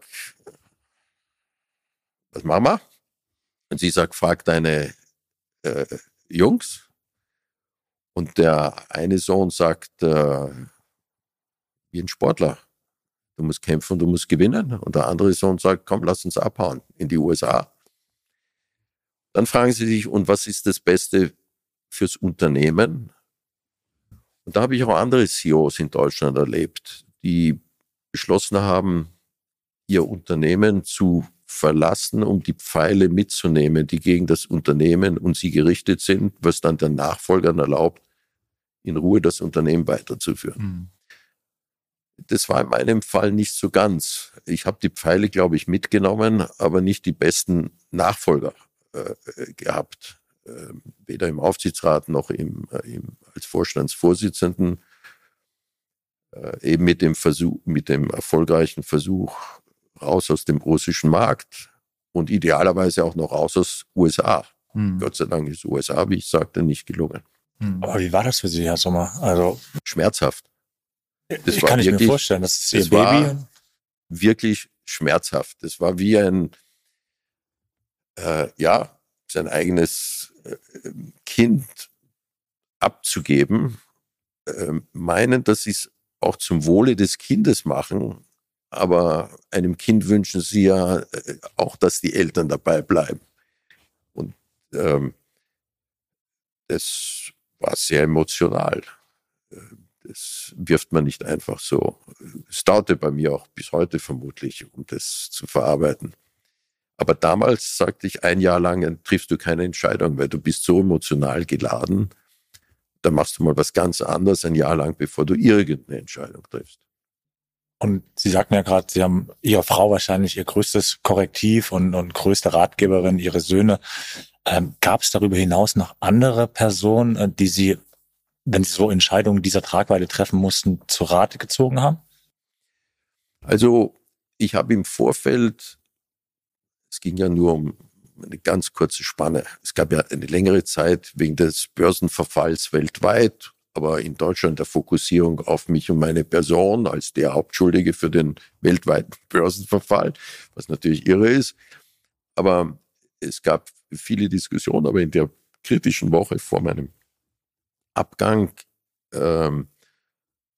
was machen wir? Und sie sagt, frag deine äh, Jungs. Und der eine Sohn sagt, äh, wie ein Sportler, Du musst kämpfen, du musst gewinnen. Und der andere Sohn sagt, komm, lass uns abhauen in die USA. Dann fragen sie sich, und was ist das Beste fürs Unternehmen? Und da habe ich auch andere CEOs in Deutschland erlebt, die beschlossen haben, ihr Unternehmen zu verlassen, um die Pfeile mitzunehmen, die gegen das Unternehmen und sie gerichtet sind, was dann den Nachfolgern erlaubt, in Ruhe das Unternehmen weiterzuführen. Das war in meinem Fall nicht so ganz. Ich habe die Pfeile, glaube ich, mitgenommen, aber nicht die besten Nachfolger äh, gehabt. Äh, weder im Aufsichtsrat noch im, äh, im, als Vorstandsvorsitzenden. Äh, eben mit dem Versuch, mit dem erfolgreichen Versuch raus aus dem russischen Markt und idealerweise auch noch raus aus USA. Hm. Gott sei Dank ist USA, wie ich sagte, nicht gelungen. Hm. Aber wie war das für Sie, Herr Sommer? Also schmerzhaft. Das kann ich wirklich, mir vorstellen, das ist Ihr das Baby. War wirklich schmerzhaft. Das war wie ein, äh, ja, sein eigenes äh, Kind abzugeben, äh, meinen, dass sie es auch zum Wohle des Kindes machen, aber einem Kind wünschen sie ja äh, auch, dass die Eltern dabei bleiben. Und ähm, das war sehr emotional. Das wirft man nicht einfach so. Es dauerte bei mir auch bis heute vermutlich, um das zu verarbeiten. Aber damals sagte ich, ein Jahr lang triffst du keine Entscheidung, weil du bist so emotional geladen. Da machst du mal was ganz anderes ein Jahr lang, bevor du irgendeine Entscheidung triffst. Und Sie sagten ja gerade, Sie haben Ihre Frau wahrscheinlich Ihr größtes Korrektiv und, und größte Ratgeberin, Ihre Söhne. Ähm, Gab es darüber hinaus noch andere Personen, äh, die Sie, wenn Sie so Entscheidungen dieser Tragweite treffen mussten, zu Rate gezogen haben? Also ich habe im Vorfeld, es ging ja nur um eine ganz kurze Spanne. Es gab ja eine längere Zeit wegen des Börsenverfalls weltweit aber in Deutschland der Fokussierung auf mich und meine Person als der Hauptschuldige für den weltweiten Börsenverfall, was natürlich irre ist. Aber es gab viele Diskussionen, aber in der kritischen Woche vor meinem Abgang, ähm,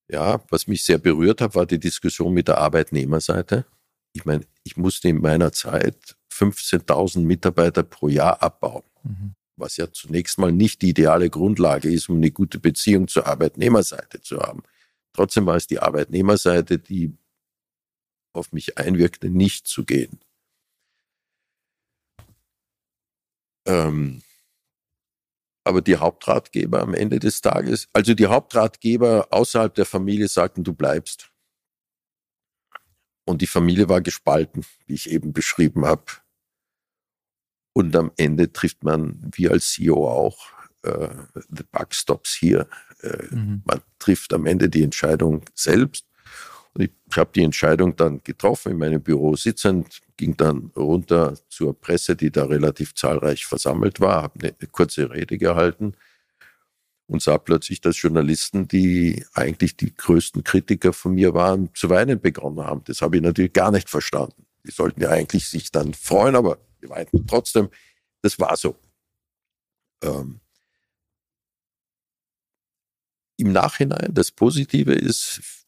ja, was mich sehr berührt hat, war die Diskussion mit der Arbeitnehmerseite. Ich meine, ich musste in meiner Zeit 15.000 Mitarbeiter pro Jahr abbauen. Mhm was ja zunächst mal nicht die ideale Grundlage ist, um eine gute Beziehung zur Arbeitnehmerseite zu haben. Trotzdem war es die Arbeitnehmerseite, die auf mich einwirkte, nicht zu gehen. Ähm, aber die Hauptratgeber am Ende des Tages, also die Hauptratgeber außerhalb der Familie sagten, du bleibst. Und die Familie war gespalten, wie ich eben beschrieben habe. Und am Ende trifft man, wie als CEO auch, äh, the buck stops hier. Äh, mhm. Man trifft am Ende die Entscheidung selbst. Und ich, ich habe die Entscheidung dann getroffen, in meinem Büro sitzend, ging dann runter zur Presse, die da relativ zahlreich versammelt war, habe eine, eine kurze Rede gehalten und sah plötzlich, dass Journalisten, die eigentlich die größten Kritiker von mir waren, zu weinen begonnen haben. Das habe ich natürlich gar nicht verstanden. Die sollten ja eigentlich sich dann freuen, aber wir weinten trotzdem. Das war so. Ähm, Im Nachhinein, das Positive ist,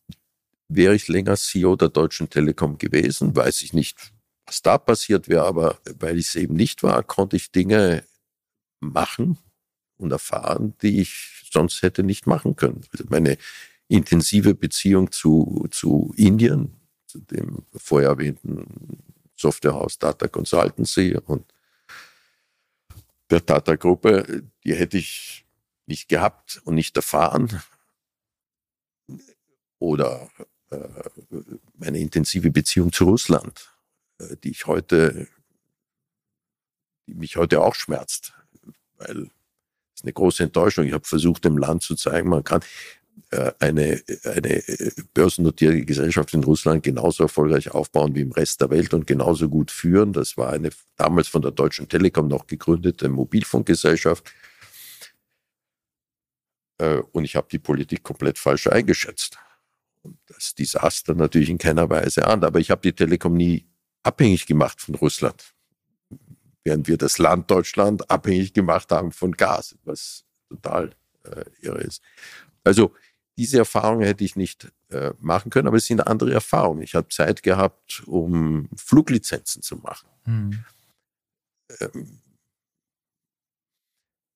wäre ich länger CEO der Deutschen Telekom gewesen, weiß ich nicht, was da passiert wäre, aber weil ich es eben nicht war, konnte ich Dinge machen und erfahren, die ich sonst hätte nicht machen können. Also meine intensive Beziehung zu, zu Indien, zu dem vorher erwähnten Softwarehaus Data Consultancy und der Data Gruppe, die hätte ich nicht gehabt und nicht erfahren. Oder äh, meine intensive Beziehung zu Russland, äh, die ich heute, die mich heute auch schmerzt, weil es eine große Enttäuschung. Ich habe versucht, dem Land zu zeigen, man kann, äh, eine, eine börsennotierte Gesellschaft in Russland genauso erfolgreich aufbauen wie im Rest der Welt und genauso gut führen. Das war eine damals von der Deutschen Telekom noch gegründete Mobilfunkgesellschaft. Äh, und ich habe die Politik komplett falsch eingeschätzt. Das Desaster natürlich in keiner Weise an. Aber ich habe die Telekom nie abhängig gemacht von Russland. Während wir das Land Deutschland abhängig gemacht haben von Gas, was total äh, irre ist. Also diese Erfahrung hätte ich nicht äh, machen können, aber es sind andere Erfahrungen. Ich habe Zeit gehabt, um Fluglizenzen zu machen. Hm. Ähm,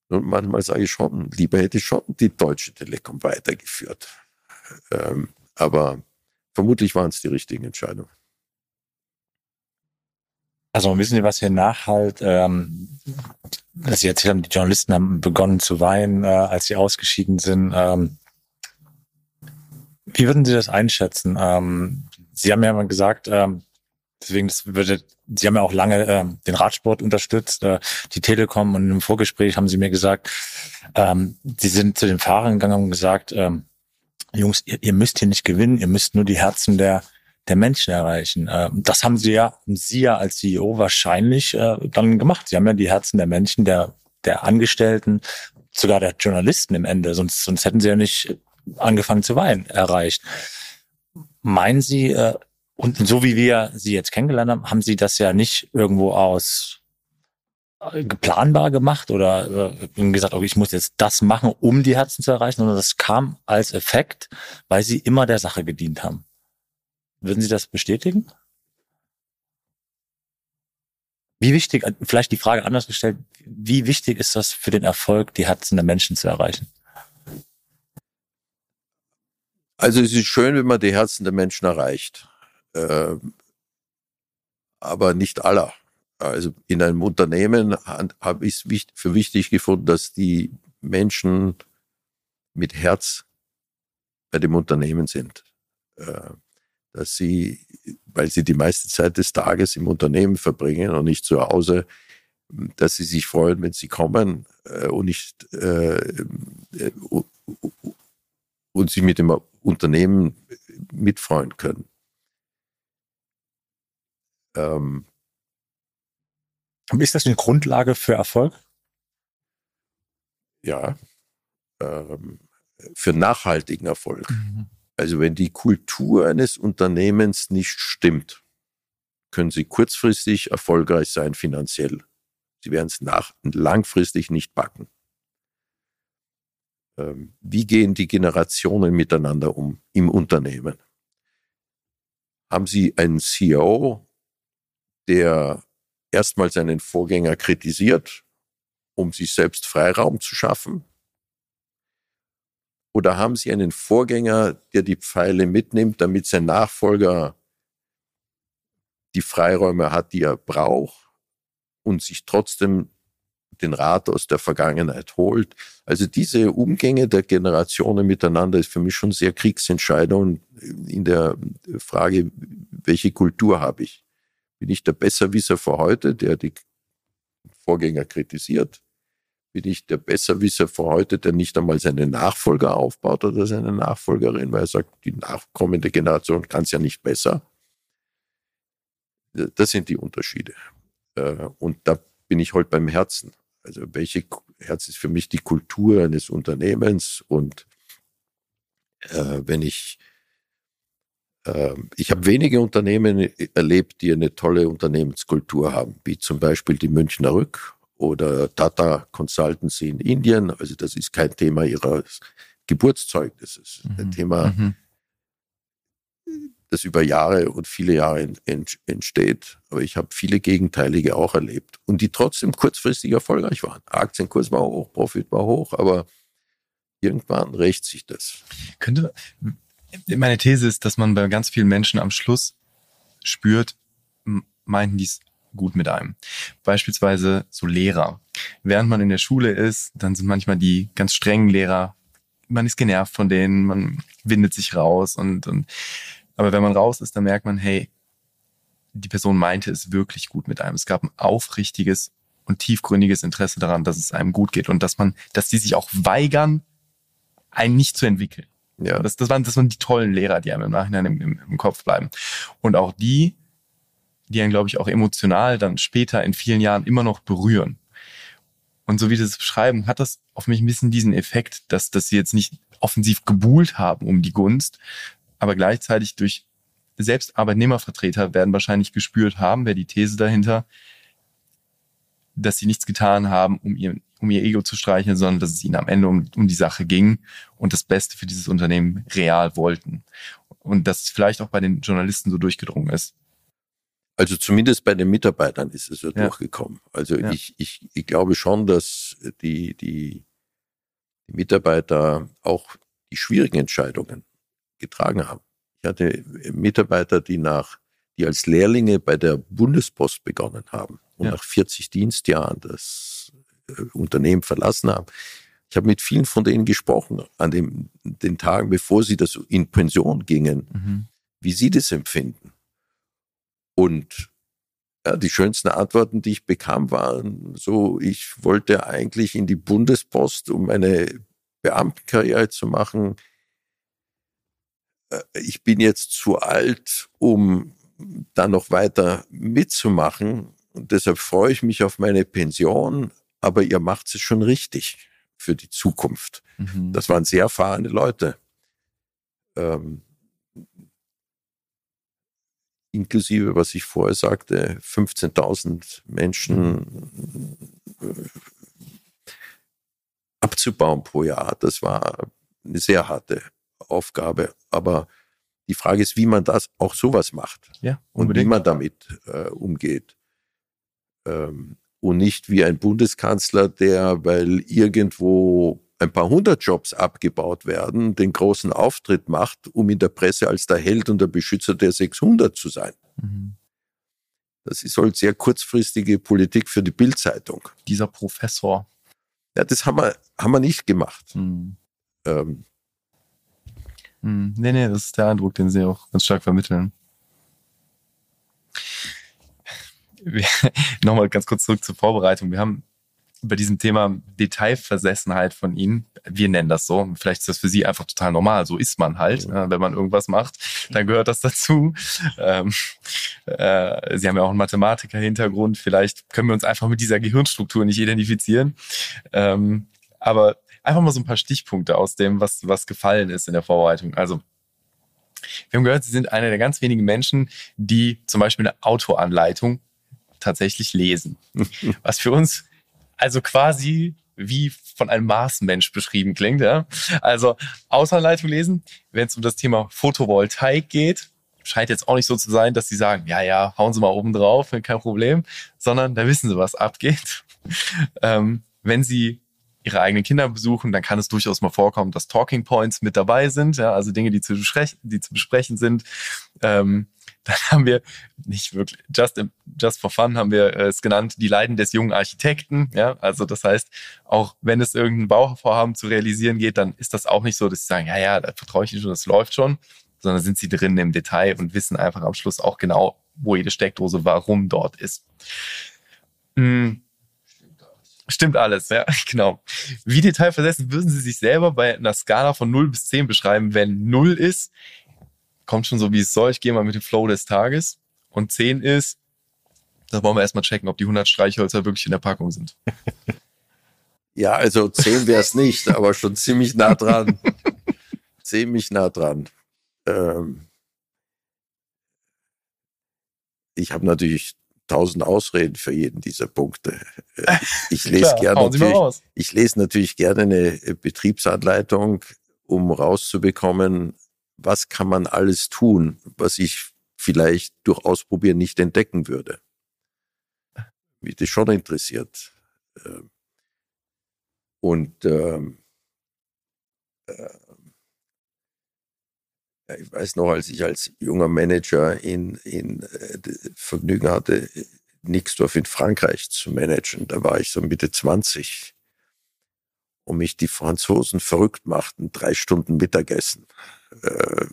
und manchmal sage ich schon, lieber hätte ich schon die Deutsche Telekom weitergeführt. Ähm, aber vermutlich waren es die richtigen Entscheidungen. Also wissen Sie, was hier nachhalt? Ähm, dass Sie erzählt haben, die Journalisten haben begonnen zu weinen, äh, als sie ausgeschieden sind. Ähm, wie würden Sie das einschätzen? Ähm, Sie haben ja mal gesagt, ähm, deswegen das würde, Sie haben ja auch lange äh, den Radsport unterstützt, äh, die Telekom und im Vorgespräch haben Sie mir gesagt, ähm, Sie sind zu den Fahrern gegangen und gesagt, ähm, Jungs, ihr, ihr müsst hier nicht gewinnen, ihr müsst nur die Herzen der der Menschen erreichen. Äh, das haben Sie ja, Sie ja als CEO wahrscheinlich äh, dann gemacht. Sie haben ja die Herzen der Menschen, der der Angestellten, sogar der Journalisten im Ende, sonst sonst hätten Sie ja nicht angefangen zu weinen, erreicht. Meinen Sie, äh, und so wie wir Sie jetzt kennengelernt haben, haben Sie das ja nicht irgendwo aus äh, geplanbar gemacht oder äh, gesagt, okay, ich muss jetzt das machen, um die Herzen zu erreichen, sondern das kam als Effekt, weil Sie immer der Sache gedient haben. Würden Sie das bestätigen? Wie wichtig, vielleicht die Frage anders gestellt, wie wichtig ist das für den Erfolg, die Herzen der Menschen zu erreichen? Also es ist schön, wenn man die Herzen der Menschen erreicht, äh, aber nicht aller. Also in einem Unternehmen habe ich es für wichtig gefunden, dass die Menschen mit Herz bei dem Unternehmen sind. Äh, dass sie, weil sie die meiste Zeit des Tages im Unternehmen verbringen und nicht zu Hause, dass sie sich freuen, wenn sie kommen äh, und nicht äh, und sie mit dem Unternehmen mitfreuen können. Ähm, ist das eine Grundlage für Erfolg? Ja, ähm, für nachhaltigen Erfolg. Mhm. Also wenn die Kultur eines Unternehmens nicht stimmt, können sie kurzfristig erfolgreich sein finanziell. Sie werden es nach, langfristig nicht backen. Ähm, wie gehen die Generationen miteinander um im Unternehmen? Haben Sie einen CEO, der erstmal seinen Vorgänger kritisiert, um sich selbst Freiraum zu schaffen? Oder haben Sie einen Vorgänger, der die Pfeile mitnimmt, damit sein Nachfolger die Freiräume hat, die er braucht und sich trotzdem den Rat aus der Vergangenheit holt. Also diese Umgänge der Generationen miteinander ist für mich schon sehr Kriegsentscheidung in der Frage, welche Kultur habe ich? Bin ich der Besserwisser für heute, der die Vorgänger kritisiert? Bin ich der Besserwisser für heute, der nicht einmal seine Nachfolger aufbaut oder seine Nachfolgerin, weil er sagt, die nachkommende Generation kann es ja nicht besser? Das sind die Unterschiede. Äh, und da bin ich heute beim Herzen. Also welche Herz ist für mich die Kultur eines Unternehmens und äh, wenn ich ich habe wenige Unternehmen erlebt, die eine tolle Unternehmenskultur haben, wie zum Beispiel die Münchner Rück oder Tata Consultancy in Indien. Also das ist kein Thema ihres Geburtszeugnisses. Mhm. Ein Thema, mhm das über Jahre und viele Jahre entsteht. Aber ich habe viele Gegenteilige auch erlebt und die trotzdem kurzfristig erfolgreich waren. Aktienkurs war hoch, Profit war hoch, aber irgendwann rächt sich das. Könnte, meine These ist, dass man bei ganz vielen Menschen am Schluss spürt, meinten die es gut mit einem. Beispielsweise so Lehrer. Während man in der Schule ist, dann sind manchmal die ganz strengen Lehrer, man ist genervt von denen, man windet sich raus und, und aber wenn man raus ist, dann merkt man, hey, die Person meinte es wirklich gut mit einem. Es gab ein aufrichtiges und tiefgründiges Interesse daran, dass es einem gut geht und dass man, dass die sich auch weigern, einen nicht zu entwickeln. Ja. Das, das, waren, das waren die tollen Lehrer, die einem im Nachhinein im, im, im Kopf bleiben. Und auch die, die einen, glaube ich, auch emotional dann später in vielen Jahren immer noch berühren. Und so wie das beschreiben, hat das auf mich ein bisschen diesen Effekt, dass, dass sie jetzt nicht offensiv gebuhlt haben um die Gunst, aber gleichzeitig durch selbst Arbeitnehmervertreter werden wahrscheinlich gespürt haben, wäre die These dahinter, dass sie nichts getan haben, um ihr, um ihr Ego zu streicheln, sondern dass es ihnen am Ende um, um die Sache ging und das Beste für dieses Unternehmen real wollten. Und dass es vielleicht auch bei den Journalisten so durchgedrungen ist. Also zumindest bei den Mitarbeitern ist es so ja. durchgekommen. Also ja. ich, ich, ich glaube schon, dass die, die, die Mitarbeiter auch die schwierigen Entscheidungen getragen haben. Ich hatte Mitarbeiter, die nach, die als Lehrlinge bei der Bundespost begonnen haben und ja. nach 40 Dienstjahren das äh, Unternehmen verlassen haben. Ich habe mit vielen von denen gesprochen an dem, den Tagen, bevor sie das in Pension gingen, mhm. wie sie das empfinden. Und ja, die schönsten Antworten, die ich bekam, waren so, ich wollte eigentlich in die Bundespost, um eine Beamtenkarriere zu machen. Äh, ich bin jetzt zu alt, um da noch weiter mitzumachen. Und deshalb freue ich mich auf meine Pension. Aber ihr macht es schon richtig für die Zukunft. Mhm. Das waren sehr erfahrene Leute. Ähm, inklusive, was ich vorher sagte, 15.000 Menschen äh, abzubauen pro Jahr. Das war eine sehr harte Aufgabe. Aber die Frage ist, wie man das auch sowas macht ja, und wie man damit äh, umgeht. Ähm, und nicht wie ein Bundeskanzler, der, weil irgendwo ein paar hundert Jobs abgebaut werden, den großen Auftritt macht, um in der Presse als der Held und der Beschützer der 600 zu sein. Mhm. Das ist halt sehr kurzfristige Politik für die Bildzeitung. Dieser Professor. Ja, das haben wir, haben wir nicht gemacht. Mhm. Ähm. Mhm. Nee, nee, das ist der Eindruck, den Sie auch ganz stark vermitteln. Nochmal ganz kurz zurück zur Vorbereitung. Wir haben bei diesem Thema Detailversessenheit von Ihnen, wir nennen das so, vielleicht ist das für Sie einfach total normal, so ist man halt, ja. wenn man irgendwas macht, dann gehört das dazu. Ähm, äh, Sie haben ja auch einen Mathematiker-Hintergrund, vielleicht können wir uns einfach mit dieser Gehirnstruktur nicht identifizieren. Ähm, aber einfach mal so ein paar Stichpunkte aus dem, was, was gefallen ist in der Vorbereitung. Also, wir haben gehört, Sie sind einer der ganz wenigen Menschen, die zum Beispiel eine Autoanleitung tatsächlich lesen. Was für uns also quasi wie von einem Marsmensch beschrieben klingt. Ja? Also Außenleitung lesen, wenn es um das Thema Photovoltaik geht, scheint jetzt auch nicht so zu sein, dass sie sagen, ja, ja, hauen Sie mal oben drauf, kein Problem, sondern da wissen Sie, was abgeht. ähm, wenn Sie Ihre eigenen Kinder besuchen, dann kann es durchaus mal vorkommen, dass Talking Points mit dabei sind, ja, also Dinge, die zu, die zu besprechen sind. Ähm, dann haben wir nicht wirklich, just, just for fun haben wir es genannt, die Leiden des jungen Architekten. Ja, also das heißt, auch wenn es irgendein Bauvorhaben zu realisieren geht, dann ist das auch nicht so, dass sie sagen, ja, ja, da vertraue ich Ihnen schon, das läuft schon, sondern sind sie drin im Detail und wissen einfach am Schluss auch genau, wo jede Steckdose warum dort ist. Hm. Stimmt alles, ja, genau. Wie detailversessen würden Sie sich selber bei einer Skala von 0 bis 10 beschreiben, wenn 0 ist, kommt schon so, wie es soll. Ich gehe mal mit dem Flow des Tages. Und 10 ist, da wollen wir erstmal checken, ob die 100 Streichhölzer wirklich in der Packung sind. Ja, also 10 wäre es nicht, aber schon ziemlich nah dran. ziemlich nah dran. Ähm ich habe natürlich tausend Ausreden für jeden dieser Punkte. Äh, ich lese gerne natürlich, ich lese natürlich gerne eine Betriebsanleitung, um rauszubekommen, was kann man alles tun, was ich vielleicht durch Ausprobieren nicht entdecken würde. Mich das schon interessiert. Ähm, und ähm, äh, ich weiß noch, als ich als junger Manager in, in äh, Vergnügen hatte, Nixdorf in Frankreich zu managen, da war ich so Mitte 20 und mich die Franzosen verrückt machten, drei Stunden Mittagessen. Äh,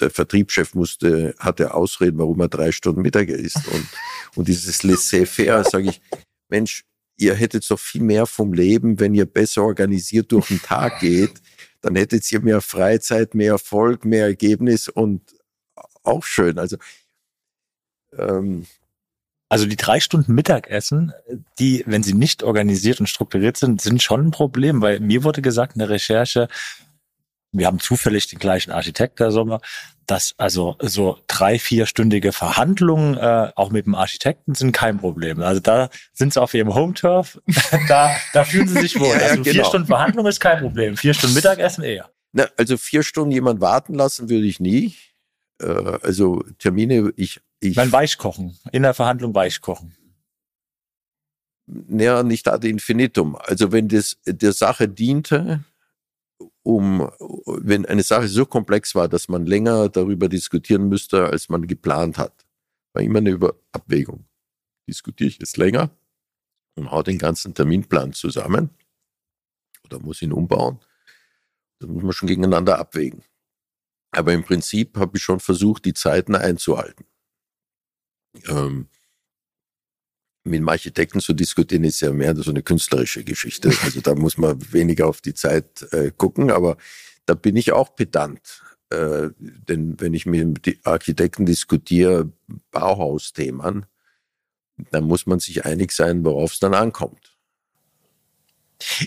der Vertriebschef musste, hatte Ausreden, warum er drei Stunden Mittag isst. Und, und dieses Laissez-faire, sage ich, Mensch, ihr hättet doch viel mehr vom Leben, wenn ihr besser organisiert durch den Tag geht. Dann hättet ihr mehr Freizeit, mehr Erfolg, mehr Ergebnis und auch schön. Also ähm, also die drei Stunden Mittagessen, die, wenn sie nicht organisiert und strukturiert sind, sind schon ein Problem, weil mir wurde gesagt in der Recherche, wir haben zufällig den gleichen Architekt der Sommer, dass also so drei, vierstündige Verhandlungen äh, auch mit dem Architekten sind kein Problem. Also da sind sie auf ihrem Home-Turf, da, da fühlen sie sich wohl. ja, also genau. vier Stunden Verhandlung ist kein Problem, vier Stunden Mittagessen eher. Na, also vier Stunden jemand warten lassen würde ich nie. Äh, also Termine, ich ich mein Weichkochen, in der Verhandlung Weichkochen. Naja, nicht ad infinitum. Also wenn das der Sache diente, um, wenn eine Sache so komplex war, dass man länger darüber diskutieren müsste, als man geplant hat, war immer eine Über Abwägung. Diskutiere ich es länger und hau den ganzen Terminplan zusammen oder muss ihn umbauen? Das muss man schon gegeneinander abwägen. Aber im Prinzip habe ich schon versucht, die Zeiten einzuhalten ähm, mit dem Architekten zu diskutieren, ist ja mehr so eine künstlerische Geschichte. Also da muss man weniger auf die Zeit äh, gucken, aber da bin ich auch pedant. Äh, denn wenn ich mit Architekten diskutiere, Bauhausthemen, dann muss man sich einig sein, worauf es dann ankommt.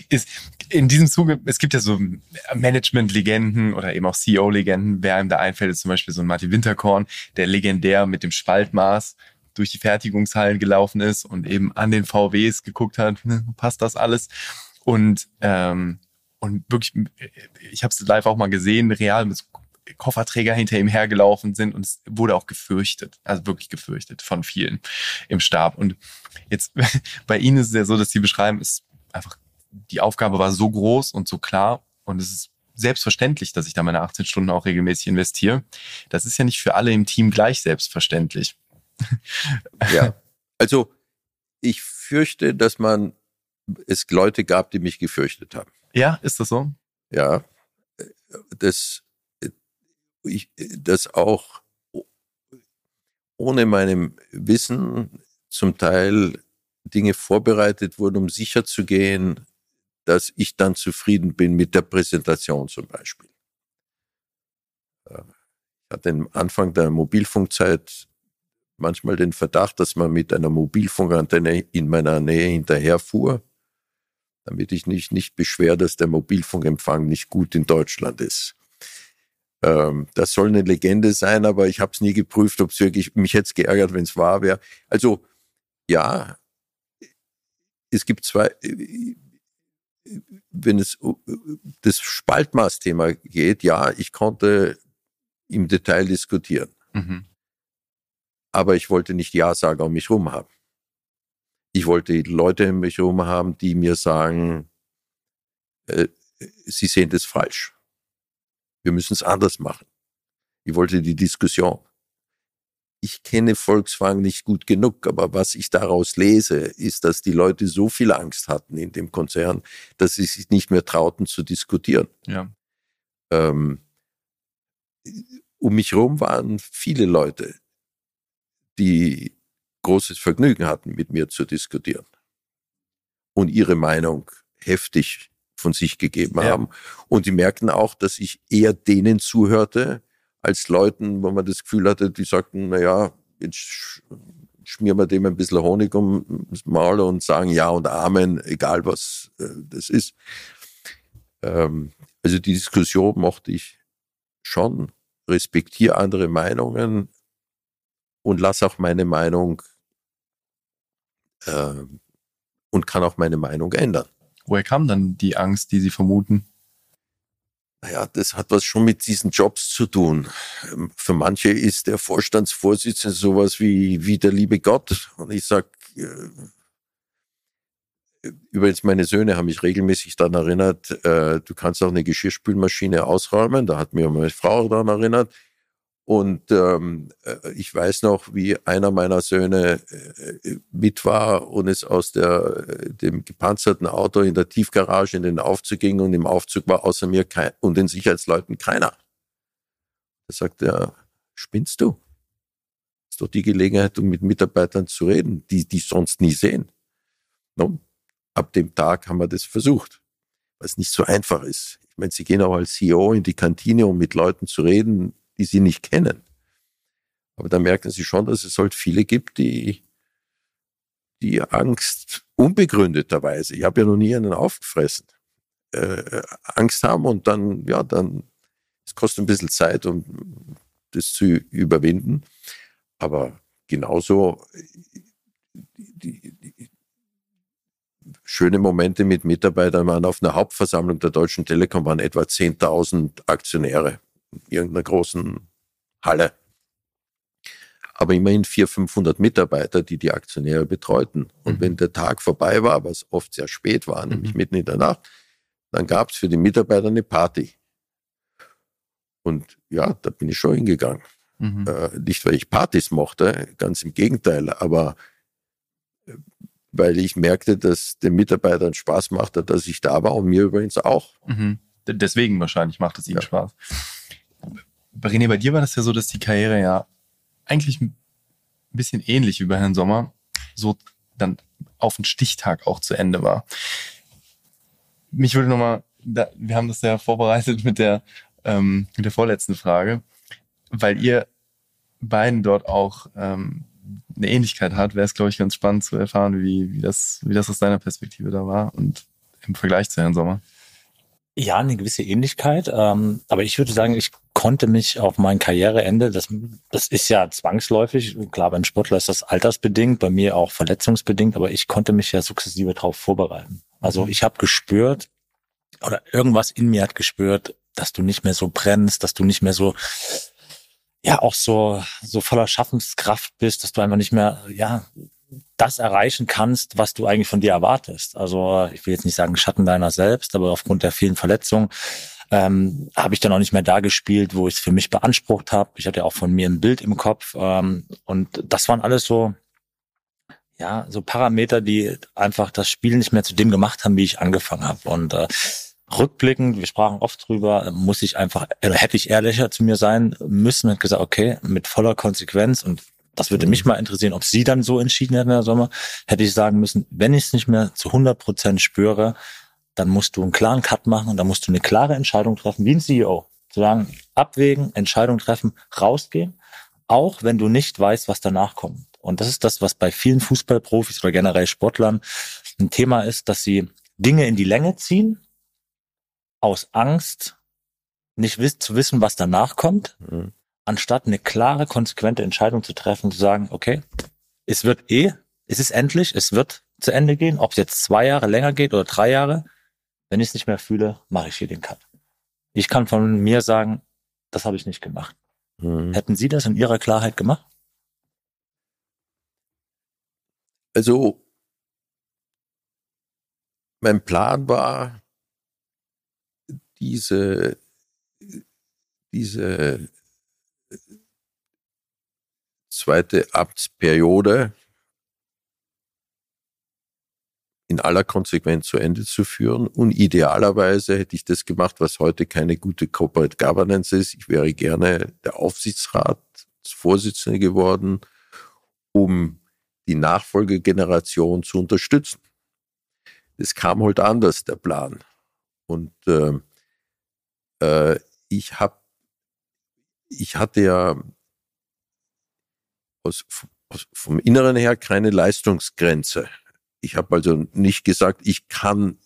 Ist in diesem Zuge, es gibt ja so Management-Legenden oder eben auch CEO-Legenden. Wer einem da einfällt, ist zum Beispiel so ein Martin Winterkorn, der legendär mit dem Spaltmaß durch die Fertigungshallen gelaufen ist und eben an den VWs geguckt hat, ne, passt das alles? Und ähm, und wirklich, ich habe es live auch mal gesehen, real mit Kofferträger hinter ihm hergelaufen sind und es wurde auch gefürchtet, also wirklich gefürchtet von vielen im Stab. Und jetzt bei Ihnen ist es ja so, dass Sie beschreiben, es ist einfach die Aufgabe war so groß und so klar und es ist selbstverständlich, dass ich da meine 18 Stunden auch regelmäßig investiere. Das ist ja nicht für alle im Team gleich selbstverständlich. Ja, also ich fürchte, dass man es Leute gab, die mich gefürchtet haben. Ja, ist das so? Ja, das, ich, das auch ohne meinem Wissen zum Teil Dinge vorbereitet wurden, um sicher zu gehen, dass ich dann zufrieden bin mit der Präsentation zum Beispiel. Äh, ich hatte am Anfang der Mobilfunkzeit manchmal den Verdacht, dass man mit einer Mobilfunkantenne in meiner Nähe hinterherfuhr, damit ich mich nicht beschwer, dass der Mobilfunkempfang nicht gut in Deutschland ist. Ähm, das soll eine Legende sein, aber ich habe es nie geprüft, ob es wirklich mich hätte geärgert, wenn es wahr wäre. Also ja, es gibt zwei, wenn es das Spaltmaßthema geht, ja, ich konnte im Detail diskutieren. Mhm. Aber ich wollte nicht Ja-Sager um mich herum haben. Ich wollte Leute um mich herum haben, die mir sagen, äh, sie sehen das falsch. Wir müssen es anders machen. Ich wollte die Diskussion ich kenne Volkswagen nicht gut genug, aber was ich daraus lese, ist, dass die Leute so viel Angst hatten in dem Konzern, dass sie sich nicht mehr trauten zu diskutieren. Ja. Ähm, um mich herum waren viele Leute, die großes Vergnügen hatten, mit mir zu diskutieren und ihre Meinung heftig von sich gegeben ja. haben. Und die merkten auch, dass ich eher denen zuhörte, als Leuten, wo man das Gefühl hatte, die sagten, na ja, jetzt schmieren wir dem ein bisschen Honig ums Maul und sagen Ja und Amen, egal was äh, das ist. Ähm, also die Diskussion mochte ich schon, respektiere andere Meinungen und lass auch meine Meinung äh, und kann auch meine Meinung ändern. Woher kam dann die Angst, die Sie vermuten? Naja, das hat was schon mit diesen Jobs zu tun. Ähm, für manche ist der Vorstandsvorsitzende sowas wie, wie der liebe Gott. Und ich sag, äh, übrigens meine Söhne haben mich regelmäßig daran erinnert, äh, du kannst auch eine Geschirrspülmaschine ausräumen. Da hat mir meine Frau daran erinnert. Und ähm, äh, ich weiß noch, wie einer meiner Söhne äh, mit war und es aus der, äh, dem gepanzerten Auto in der Tiefgarage in den Aufzug ging und im Aufzug war außer mir kein, und den Sicherheitsleuten keiner. Da sagt er, spinnst du? Ist doch die Gelegenheit, um mit Mitarbeitern zu reden, die die sonst nie sehen. No? Ab dem Tag haben wir das versucht, was nicht so einfach ist. Ich meine, Sie gehen auch als CEO in die Kantine, um mit Leuten zu reden, die sie nicht kennen. Aber da merken sie schon, dass es halt viele gibt, die, die Angst unbegründeterweise, ich habe ja noch nie einen aufgefressen, äh, Angst haben und dann, ja, dann, es kostet ein bisschen Zeit, um das zu überwinden. Aber genauso die, die schöne Momente mit Mitarbeitern waren auf einer Hauptversammlung der Deutschen Telekom waren etwa 10.000 Aktionäre irgendeiner großen Halle. Aber immerhin 400, 500 Mitarbeiter, die die Aktionäre betreuten. Und mhm. wenn der Tag vorbei war, was oft sehr spät war, nämlich mhm. mitten in der Nacht, dann gab es für die Mitarbeiter eine Party. Und ja, da bin ich schon hingegangen. Mhm. Äh, nicht, weil ich Partys mochte, ganz im Gegenteil, aber äh, weil ich merkte, dass den Mitarbeitern Spaß machte, dass ich da war und mir übrigens auch. Mhm. Deswegen wahrscheinlich macht es ihnen ja. Spaß. René, bei dir war das ja so, dass die Karriere ja eigentlich ein bisschen ähnlich wie bei Herrn Sommer so dann auf den Stichtag auch zu Ende war. Mich würde nochmal, wir haben das ja vorbereitet mit der, ähm, mit der vorletzten Frage, weil ihr beiden dort auch ähm, eine Ähnlichkeit hat, wäre es, glaube ich, ganz spannend zu erfahren, wie, wie, das, wie das aus deiner Perspektive da war und im Vergleich zu Herrn Sommer. Ja, eine gewisse Ähnlichkeit. Ähm, aber ich würde sagen, ich konnte mich auf mein Karriereende, das, das ist ja zwangsläufig, klar, beim Sportler ist das altersbedingt, bei mir auch verletzungsbedingt, aber ich konnte mich ja sukzessive darauf vorbereiten. Also mhm. ich habe gespürt, oder irgendwas in mir hat gespürt, dass du nicht mehr so brennst, dass du nicht mehr so, ja, auch so, so voller Schaffenskraft bist, dass du einfach nicht mehr, ja, das erreichen kannst, was du eigentlich von dir erwartest. Also ich will jetzt nicht sagen Schatten deiner selbst, aber aufgrund der vielen Verletzungen ähm, habe ich dann auch nicht mehr da gespielt, wo ich es für mich beansprucht habe. Ich hatte auch von mir ein Bild im Kopf ähm, und das waren alles so ja so Parameter, die einfach das Spiel nicht mehr zu dem gemacht haben, wie ich angefangen habe und äh, rückblickend, wir sprachen oft drüber, muss ich einfach, äh, hätte ich ehrlicher zu mir sein müssen und gesagt, okay, mit voller Konsequenz und das würde mich mal interessieren, ob Sie dann so entschieden hätten der Sommer, hätte ich sagen müssen, wenn ich es nicht mehr zu 100 Prozent spüre, dann musst du einen klaren Cut machen und dann musst du eine klare Entscheidung treffen, wie ein CEO. Zu sagen, abwägen, Entscheidung treffen, rausgehen, auch wenn du nicht weißt, was danach kommt. Und das ist das, was bei vielen Fußballprofis oder generell Sportlern ein Thema ist, dass sie Dinge in die Länge ziehen, aus Angst, nicht zu wissen, was danach kommt, mhm. Anstatt eine klare, konsequente Entscheidung zu treffen, zu sagen, okay, es wird eh, es ist endlich, es wird zu Ende gehen, ob es jetzt zwei Jahre länger geht oder drei Jahre. Wenn ich es nicht mehr fühle, mache ich hier den Cut. Ich kann von mir sagen, das habe ich nicht gemacht. Mhm. Hätten Sie das in Ihrer Klarheit gemacht? Also, mein Plan war, diese, diese zweite Amtsperiode in aller Konsequenz zu Ende zu führen. Und idealerweise hätte ich das gemacht, was heute keine gute Corporate Governance ist. Ich wäre gerne der Aufsichtsratsvorsitzende geworden, um die Nachfolgegeneration zu unterstützen. Es kam halt anders, der Plan. Und äh, äh, ich habe, ich hatte ja aus, aus, vom Inneren her keine Leistungsgrenze. Ich habe also nicht gesagt, ich kann,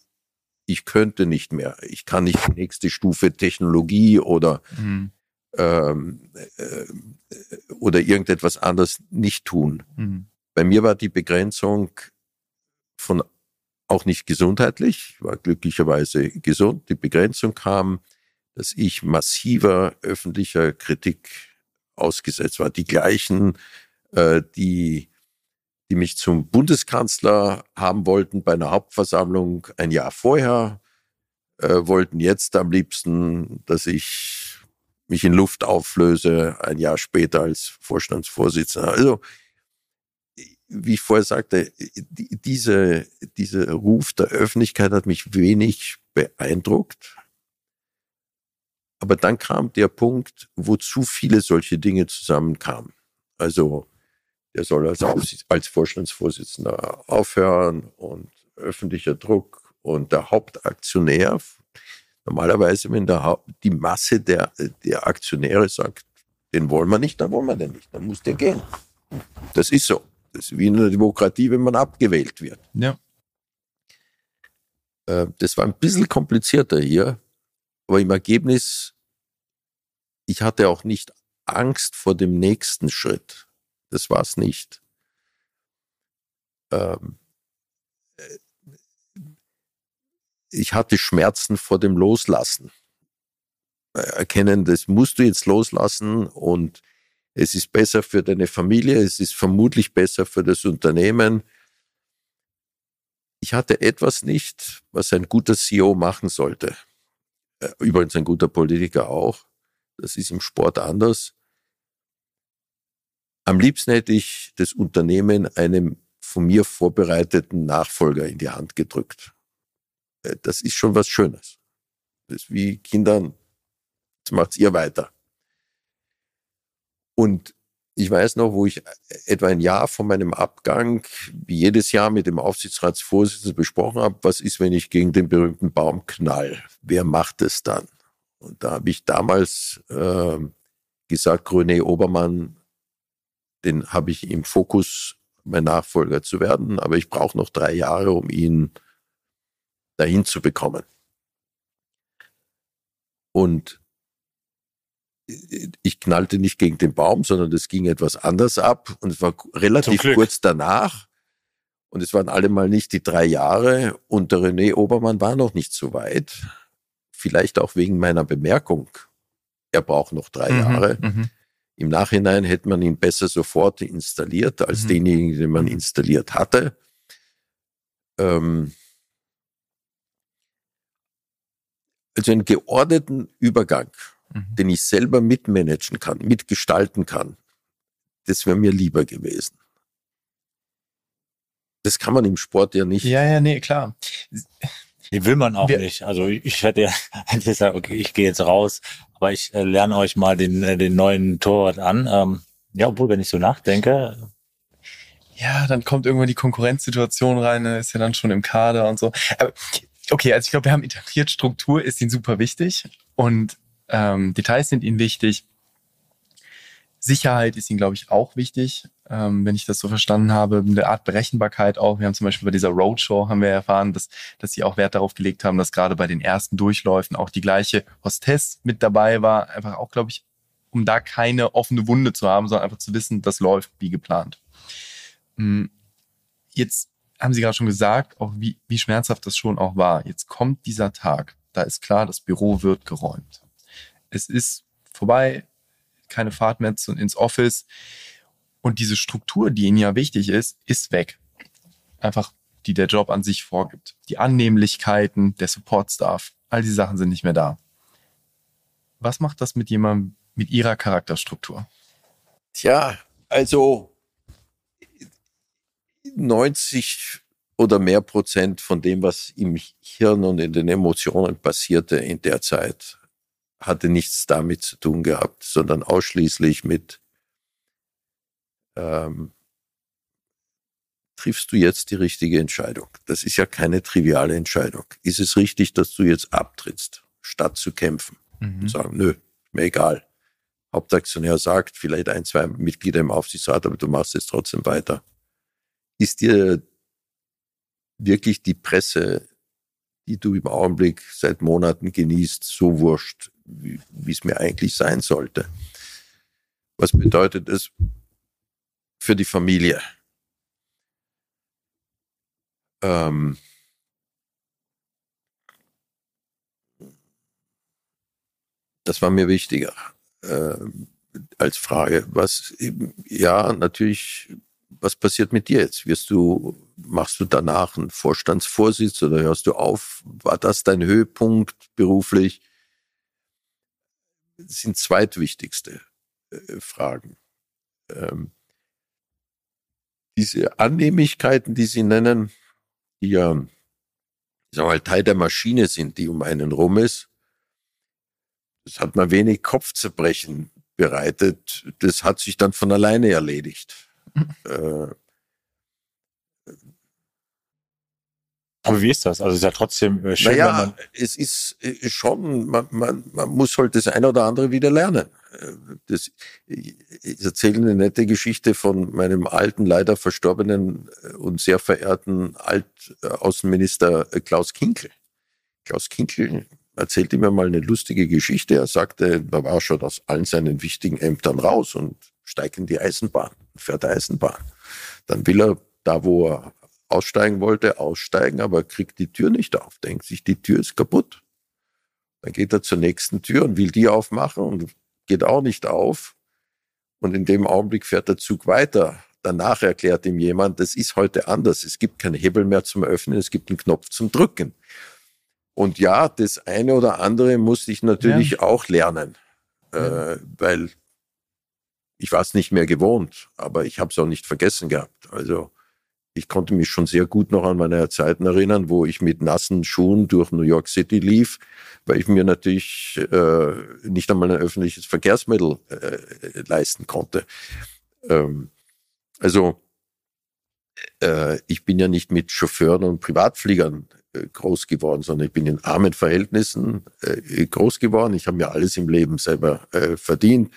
ich könnte nicht mehr. Ich kann nicht die nächste Stufe Technologie oder mhm. ähm, äh, oder irgendetwas anderes nicht tun. Mhm. Bei mir war die Begrenzung von auch nicht gesundheitlich, ich war glücklicherweise gesund. Die Begrenzung kam dass ich massiver öffentlicher Kritik ausgesetzt war. Die gleichen, äh, die, die mich zum Bundeskanzler haben wollten bei einer Hauptversammlung ein Jahr vorher, äh, wollten jetzt am liebsten, dass ich mich in Luft auflöse, ein Jahr später als Vorstandsvorsitzender. Also, wie ich vorher sagte, diese, dieser Ruf der Öffentlichkeit hat mich wenig beeindruckt. Aber dann kam der Punkt, wo zu viele solche Dinge zusammenkamen. Also der soll als, als Vorstandsvorsitzender aufhören und öffentlicher Druck und der Hauptaktionär. Normalerweise, wenn der Haupt, die Masse der, der Aktionäre sagt, den wollen wir nicht, dann wollen wir den nicht, dann muss der gehen. Das ist so. Das ist wie in einer Demokratie, wenn man abgewählt wird. Ja. Äh, das war ein bisschen komplizierter hier, aber im Ergebnis, ich hatte auch nicht Angst vor dem nächsten Schritt. Das war es nicht. Ähm, äh, ich hatte Schmerzen vor dem Loslassen. Äh, erkennen, das musst du jetzt loslassen und es ist besser für deine Familie, es ist vermutlich besser für das Unternehmen. Ich hatte etwas nicht, was ein guter CEO machen sollte. Äh, übrigens ein guter Politiker auch. Das ist im Sport anders. Am liebsten hätte ich das Unternehmen einem von mir vorbereiteten Nachfolger in die Hand gedrückt. Äh, das ist schon was Schönes. Das ist wie Kindern, jetzt macht's ihr weiter. Und ich weiß noch, wo ich etwa ein Jahr vor meinem Abgang, wie jedes Jahr mit dem Aufsichtsratsvorsitzenden besprochen habe, was ist, wenn ich gegen den berühmten Baum knall? Wer macht es dann? Und da habe ich damals äh, gesagt, René Obermann, den habe ich im Fokus, mein Nachfolger zu werden, aber ich brauche noch drei Jahre, um ihn dahin zu bekommen. Und ich knallte nicht gegen den Baum, sondern das ging etwas anders ab und es war relativ kurz danach. Und es waren allemal nicht die drei Jahre und der René Obermann war noch nicht so weit. Vielleicht auch wegen meiner Bemerkung, er braucht noch drei mhm, Jahre. Mhm. Im Nachhinein hätte man ihn besser sofort installiert als mhm. denjenigen, den man installiert hatte. Ähm, also einen geordneten Übergang, mhm. den ich selber mitmanagen kann, mitgestalten kann, das wäre mir lieber gewesen. Das kann man im Sport ja nicht. Ja, ja, nee, klar. Die will man auch Wir, nicht. Also ich hätte ja gesagt, okay, ich gehe jetzt raus, aber ich äh, lerne euch mal den, äh, den neuen Torwart an. Ähm, ja, obwohl, wenn ich so nachdenke. Ja, dann kommt irgendwann die Konkurrenzsituation rein, ist ja dann schon im Kader und so. Aber, okay, also ich glaube, wir haben etabliert, Struktur ist ihnen super wichtig und ähm, Details sind ihnen wichtig. Sicherheit ist ihnen, glaube ich, auch wichtig, ähm, wenn ich das so verstanden habe. Eine Art Berechenbarkeit auch. Wir haben zum Beispiel bei dieser Roadshow haben wir erfahren, dass, dass sie auch Wert darauf gelegt haben, dass gerade bei den ersten Durchläufen auch die gleiche Hostess mit dabei war. Einfach auch, glaube ich, um da keine offene Wunde zu haben, sondern einfach zu wissen, das läuft wie geplant. Hm, jetzt haben Sie gerade schon gesagt, auch wie, wie schmerzhaft das schon auch war. Jetzt kommt dieser Tag. Da ist klar, das Büro wird geräumt. Es ist vorbei, keine Fahrt mehr zu, ins Office. Und diese Struktur, die Ihnen ja wichtig ist, ist weg. Einfach, die der Job an sich vorgibt. Die Annehmlichkeiten, der Support-Staff, all diese Sachen sind nicht mehr da. Was macht das mit jemandem mit Ihrer Charakterstruktur? Tja, also 90 oder mehr Prozent von dem, was im Hirn und in den Emotionen passierte in der Zeit, hatte nichts damit zu tun gehabt, sondern ausschließlich mit, ähm, triffst du jetzt die richtige Entscheidung? Das ist ja keine triviale Entscheidung. Ist es richtig, dass du jetzt abtrittst, statt zu kämpfen? Mhm. Und sagen, nö, mir egal. Hauptaktionär sagt, vielleicht ein, zwei Mitglieder im Aufsichtsrat, aber du machst es trotzdem weiter. Ist dir wirklich die Presse, die du im Augenblick seit Monaten genießt, so wurscht, wie es mir eigentlich sein sollte. Was bedeutet es für die Familie? Ähm, das war mir wichtiger äh, als Frage. Was ja natürlich, was passiert mit dir jetzt? Wirst du, machst du danach einen Vorstandsvorsitz oder hörst du auf? War das dein Höhepunkt beruflich? sind zweitwichtigste äh, Fragen. Ähm, diese Annehmlichkeiten, die Sie nennen, die ja sagen mal, Teil der Maschine sind, die um einen rum ist, das hat mal wenig Kopfzerbrechen bereitet. Das hat sich dann von alleine erledigt. Mhm. Äh, Aber wie ist das? Also es ist ja trotzdem äh, schön, naja, man es ist äh, schon, man, man, man muss halt das eine oder andere wieder lernen. Äh, das, ich erzähle eine nette Geschichte von meinem alten, leider verstorbenen und sehr verehrten Altaußenminister Klaus Kinkel. Klaus Kinkel erzählte mir mal eine lustige Geschichte. Er sagte, er war schon aus allen seinen wichtigen Ämtern raus und steigt in die Eisenbahn, fährt Eisenbahn. Dann will er da, wo er aussteigen wollte, aussteigen, aber kriegt die Tür nicht auf, denkt sich, die Tür ist kaputt. Dann geht er zur nächsten Tür und will die aufmachen und geht auch nicht auf. Und in dem Augenblick fährt der Zug weiter. Danach erklärt ihm jemand, das ist heute anders. Es gibt keinen Hebel mehr zum Öffnen, es gibt einen Knopf zum Drücken. Und ja, das eine oder andere musste ich natürlich ja. auch lernen, ja. äh, weil ich war es nicht mehr gewohnt, aber ich habe es auch nicht vergessen gehabt. Also ich konnte mich schon sehr gut noch an meine Zeiten erinnern, wo ich mit nassen Schuhen durch New York City lief, weil ich mir natürlich äh, nicht einmal ein öffentliches Verkehrsmittel äh, leisten konnte. Ähm, also äh, ich bin ja nicht mit Chauffeuren und Privatfliegern äh, groß geworden, sondern ich bin in armen Verhältnissen äh, groß geworden. Ich habe mir alles im Leben selber äh, verdient.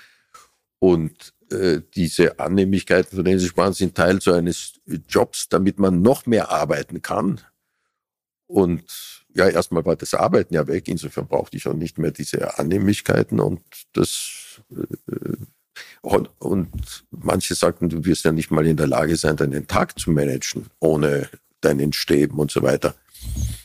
Und äh, diese Annehmlichkeiten, von denen Sie sprachen, sind Teil so eines Jobs, damit man noch mehr arbeiten kann. Und ja, erstmal war das Arbeiten ja weg. Insofern brauchte ich auch nicht mehr diese Annehmlichkeiten und das äh, und, und manche sagten, du wirst ja nicht mal in der Lage sein, deinen Tag zu managen, ohne deinen Stäben und so weiter.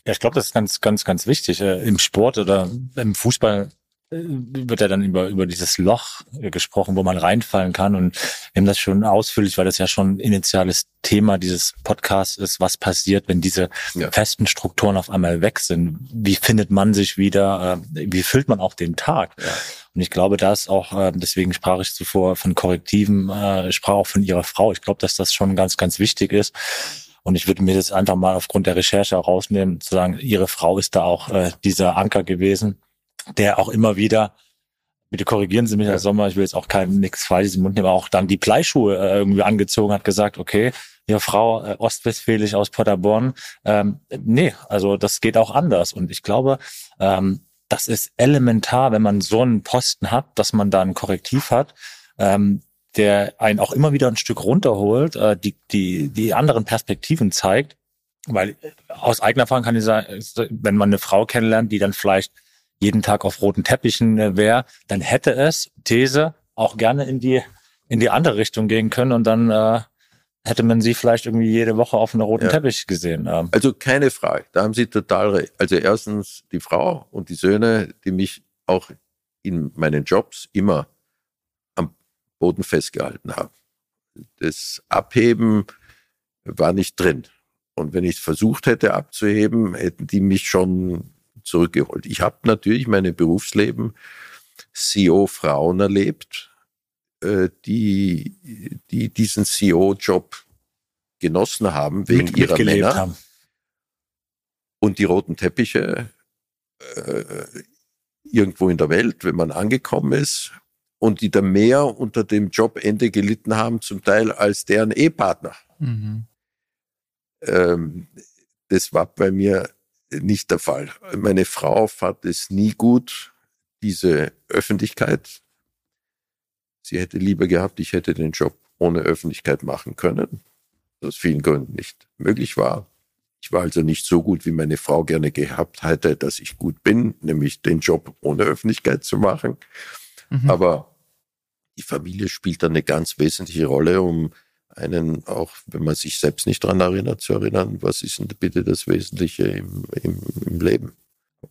Ja, ich glaube, das ist ganz, ganz, ganz wichtig. Äh, Im Sport oder im Fußball wird ja dann über, über dieses Loch gesprochen, wo man reinfallen kann. Und wir haben das schon ausführlich, weil das ja schon initiales Thema dieses Podcasts ist, was passiert, wenn diese ja. festen Strukturen auf einmal weg sind. Wie findet man sich wieder? Äh, wie füllt man auch den Tag? Ja. Und ich glaube, da ist auch, äh, deswegen sprach ich zuvor von Korrektiven, äh, sprach auch von ihrer Frau. Ich glaube, dass das schon ganz, ganz wichtig ist. Und ich würde mir das einfach mal aufgrund der Recherche rausnehmen, zu sagen, ihre Frau ist da auch dieser Anker gewesen der auch immer wieder bitte korrigieren Sie mich, Herr Sommer, ich will jetzt auch kein nichts Falsches im Mund nehmen, aber auch dann die Bleischuhe äh, irgendwie angezogen hat, gesagt, okay, Ihre Frau äh, ostwestfälisch aus Paderborn, ähm, nee, also das geht auch anders. Und ich glaube, ähm, das ist elementar, wenn man so einen Posten hat, dass man da ein Korrektiv hat, ähm, der einen auch immer wieder ein Stück runterholt, äh, die, die, die anderen Perspektiven zeigt. Weil äh, aus eigener Erfahrung kann ich sagen, wenn man eine Frau kennenlernt, die dann vielleicht jeden Tag auf roten Teppichen äh, wäre, dann hätte es, These, auch gerne in die, in die andere Richtung gehen können und dann äh, hätte man sie vielleicht irgendwie jede Woche auf einem roten ja. Teppich gesehen. Ähm. Also keine Frage, da haben Sie total recht. Also erstens die Frau und die Söhne, die mich auch in meinen Jobs immer am Boden festgehalten haben. Das Abheben war nicht drin. Und wenn ich es versucht hätte abzuheben, hätten die mich schon zurückgeholt. Ich habe natürlich mein Berufsleben CEO-Frauen erlebt, äh, die, die diesen CEO-Job genossen haben wegen Mit, ihrer Männer. Haben. Und die roten Teppiche äh, irgendwo in der Welt, wenn man angekommen ist, und die da mehr unter dem Jobende gelitten haben, zum Teil als deren Ehepartner. Mhm. Ähm, das war bei mir nicht der Fall. Meine Frau fand es nie gut, diese Öffentlichkeit. Sie hätte lieber gehabt, ich hätte den Job ohne Öffentlichkeit machen können, was aus vielen Gründen nicht möglich war. Ich war also nicht so gut, wie meine Frau gerne gehabt hätte, dass ich gut bin, nämlich den Job ohne Öffentlichkeit zu machen. Mhm. Aber die Familie spielt da eine ganz wesentliche Rolle, um einen auch, wenn man sich selbst nicht dran erinnert, zu erinnern, was ist denn bitte das Wesentliche im, im, im Leben.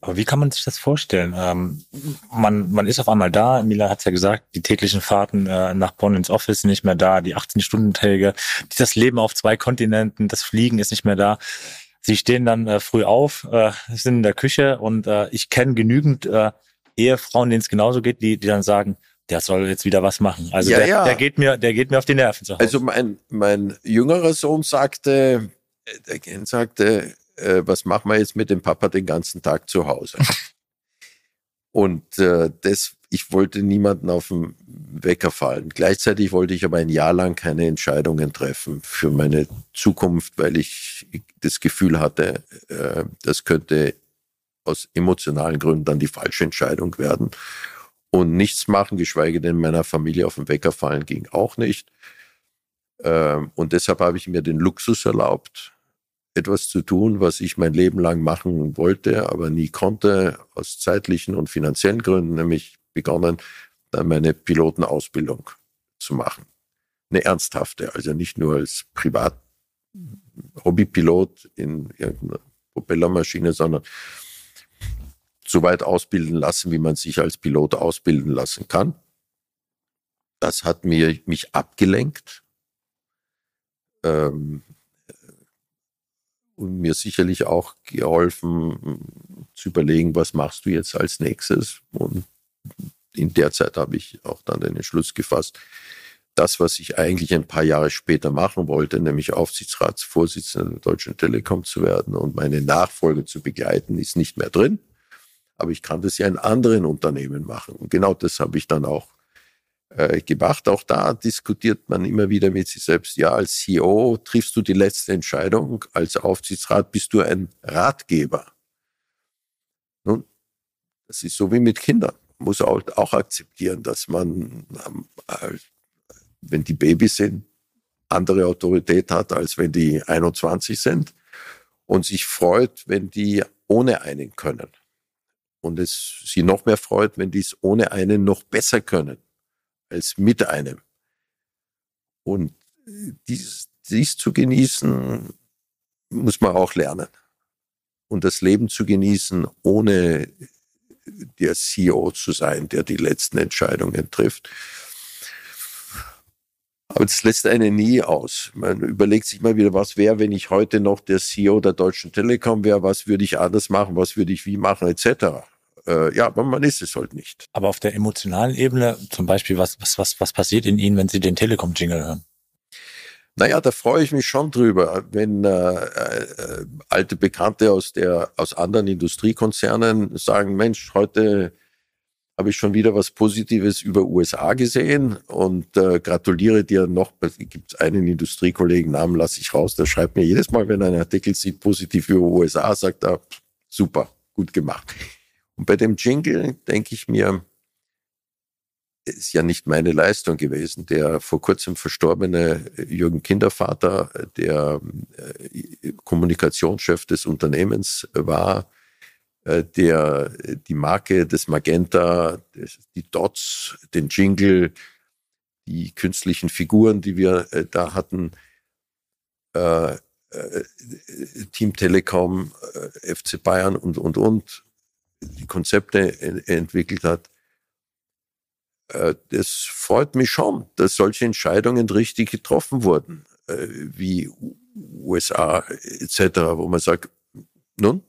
Aber wie kann man sich das vorstellen? Ähm, man, man ist auf einmal da. Mila hat es ja gesagt, die täglichen Fahrten äh, nach Bonn ins Office sind nicht mehr da, die 18-Stunden-Täge, das Leben auf zwei Kontinenten, das Fliegen ist nicht mehr da. Sie stehen dann äh, früh auf, äh, sind in der Küche und äh, ich kenne genügend äh, Ehefrauen, denen es genauso geht, die, die dann sagen, der soll jetzt wieder was machen. Also ja, der, ja. der geht mir, der geht mir auf die Nerven. Zu Hause. Also mein, mein jüngerer Sohn sagte, der sagte, äh, was machen wir jetzt mit dem Papa den ganzen Tag zu Hause? Und äh, das, ich wollte niemanden auf den Wecker fallen. Gleichzeitig wollte ich aber ein Jahr lang keine Entscheidungen treffen für meine Zukunft, weil ich das Gefühl hatte, äh, das könnte aus emotionalen Gründen dann die falsche Entscheidung werden. Und nichts machen, geschweige denn meiner Familie auf den Wecker fallen, ging auch nicht. Ähm, und deshalb habe ich mir den Luxus erlaubt, etwas zu tun, was ich mein Leben lang machen wollte, aber nie konnte, aus zeitlichen und finanziellen Gründen, nämlich begonnen, dann meine Pilotenausbildung zu machen. Eine ernsthafte, also nicht nur als Privat Hobbypilot in irgendeiner Propellermaschine, sondern so weit ausbilden lassen, wie man sich als Pilot ausbilden lassen kann. Das hat mir, mich abgelenkt ähm, und mir sicherlich auch geholfen zu überlegen, was machst du jetzt als nächstes. Und in der Zeit habe ich auch dann den Entschluss gefasst, das, was ich eigentlich ein paar Jahre später machen wollte, nämlich Aufsichtsratsvorsitzender der Deutschen Telekom zu werden und meine Nachfolge zu begleiten, ist nicht mehr drin aber ich kann das ja in anderen Unternehmen machen. Und genau das habe ich dann auch äh, gemacht. Auch da diskutiert man immer wieder mit sich selbst, ja, als CEO triffst du die letzte Entscheidung, als Aufsichtsrat bist du ein Ratgeber. Nun, das ist so wie mit Kindern. Man muss auch, auch akzeptieren, dass man, äh, wenn die Babys sind, andere Autorität hat, als wenn die 21 sind und sich freut, wenn die ohne einen können und es sie noch mehr freut, wenn die es ohne einen noch besser können als mit einem. Und dies, dies zu genießen, muss man auch lernen. Und das Leben zu genießen, ohne der CEO zu sein, der die letzten Entscheidungen trifft. Aber das lässt einen nie aus. Man überlegt sich mal wieder, was wäre, wenn ich heute noch der CEO der Deutschen Telekom wäre, was würde ich anders machen, was würde ich wie machen, etc. Äh, ja, aber man ist es halt nicht. Aber auf der emotionalen Ebene, zum Beispiel, was, was, was, was passiert in Ihnen, wenn Sie den Telekom-Jingle hören? Naja, da freue ich mich schon drüber, wenn äh, äh, alte Bekannte aus der aus anderen Industriekonzernen sagen, Mensch, heute habe ich schon wieder was Positives über USA gesehen und äh, gratuliere dir noch. Gibt es einen Industriekollegen, Namen lasse ich raus, der schreibt mir jedes Mal, wenn er einen Artikel sieht, positiv über USA, sagt er, super, gut gemacht. Und bei dem Jingle denke ich mir, ist ja nicht meine Leistung gewesen. Der vor kurzem verstorbene Jürgen Kindervater, der äh, Kommunikationschef des Unternehmens war, äh, der die Marke des Magenta, die Dots, den Jingle, die künstlichen Figuren, die wir äh, da hatten, äh, Team Telekom, FC Bayern und, und, und, die Konzepte entwickelt hat. Das freut mich schon, dass solche Entscheidungen richtig getroffen wurden, wie USA etc., wo man sagt, nun,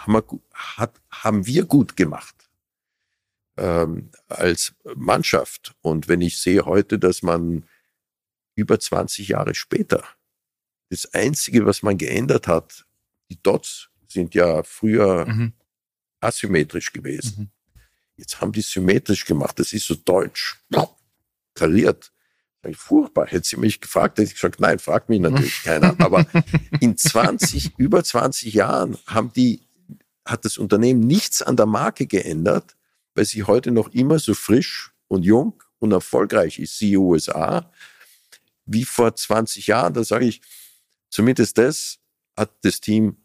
haben wir, hat, haben wir gut gemacht ähm, als Mannschaft. Und wenn ich sehe heute, dass man über 20 Jahre später, das Einzige, was man geändert hat, die Dots sind ja früher mhm. asymmetrisch gewesen. Mhm. Jetzt haben die symmetrisch gemacht. Das ist so deutsch. Kariert. Furchtbar. Hätte sie mich gefragt, hätte ich gesagt, nein, fragt mich natürlich keiner. Aber in 20, über 20 Jahren haben die hat das Unternehmen nichts an der Marke geändert, weil sie heute noch immer so frisch und jung und erfolgreich ist, sie USA, wie vor 20 Jahren. Da sage ich, zumindest das hat das Team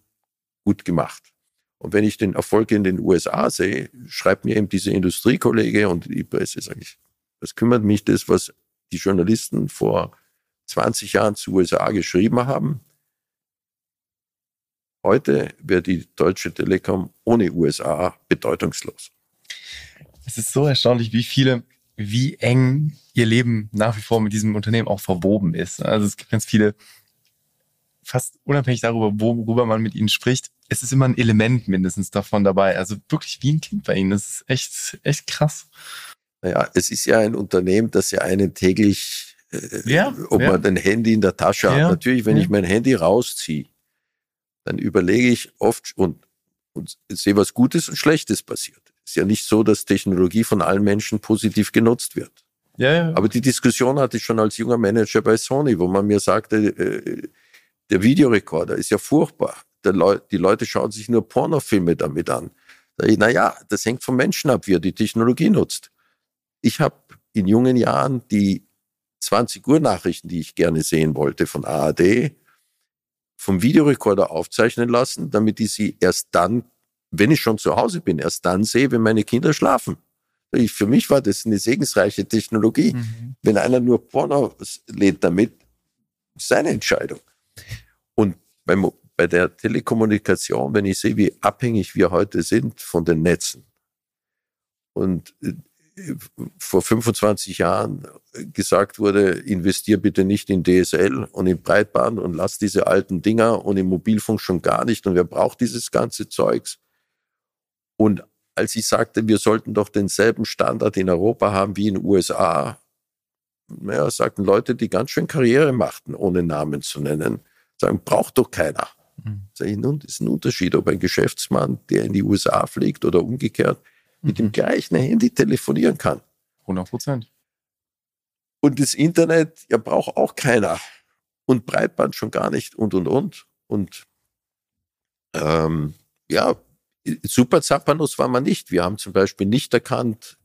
gut gemacht. Und wenn ich den Erfolg in den USA sehe, schreibt mir eben diese Industriekollege und die Presse, sage ich, das kümmert mich das, was die Journalisten vor 20 Jahren zu USA geschrieben haben. Heute wäre die Deutsche Telekom ohne USA bedeutungslos. Es ist so erstaunlich, wie viele, wie eng ihr Leben nach wie vor mit diesem Unternehmen auch verwoben ist. Also es gibt ganz viele, fast unabhängig darüber, worüber man mit ihnen spricht, es ist immer ein Element mindestens davon dabei. Also wirklich wie ein Kind bei ihnen. Das ist echt, echt krass. Naja, es ist ja ein Unternehmen, das ja einen täglich, äh, ja, ob ja. man ein Handy in der Tasche ja, hat. Natürlich, wenn ich mein Handy rausziehe, dann überlege ich oft und, und sehe, was Gutes und Schlechtes passiert. Es ist ja nicht so, dass Technologie von allen Menschen positiv genutzt wird. Ja, ja. Aber die Diskussion hatte ich schon als junger Manager bei Sony, wo man mir sagte, äh, der Videorekorder ist ja furchtbar. Leu die Leute schauen sich nur Pornofilme damit an. naja, das hängt vom Menschen ab, wie er die Technologie nutzt. Ich habe in jungen Jahren die 20 Uhr Nachrichten, die ich gerne sehen wollte von ARD, vom Videorekorder aufzeichnen lassen, damit ich sie erst dann, wenn ich schon zu Hause bin, erst dann sehe, wenn meine Kinder schlafen. Ich, für mich war das eine segensreiche Technologie. Mhm. Wenn einer nur Porno lädt damit, seine Entscheidung. Und beim, bei der Telekommunikation, wenn ich sehe, wie abhängig wir heute sind von den Netzen und äh, vor 25 Jahren gesagt wurde, investier bitte nicht in DSL und in Breitband und lass diese alten Dinger und im Mobilfunk schon gar nicht und wer braucht dieses ganze Zeugs? Und als ich sagte, wir sollten doch denselben Standard in Europa haben wie in den USA, naja, sagten Leute, die ganz schön Karriere machten, ohne Namen zu nennen, sagen, braucht doch keiner. Mhm. Sag ich, nun, das ist ein Unterschied, ob ein Geschäftsmann, der in die USA fliegt oder umgekehrt, mit dem mhm. gleichen Handy telefonieren kann. 100 Prozent. Und das Internet, ja, braucht auch keiner. Und Breitband schon gar nicht und, und, und. Und ähm, ja, super Zappanos war man nicht. Wir haben zum Beispiel nicht erkannt,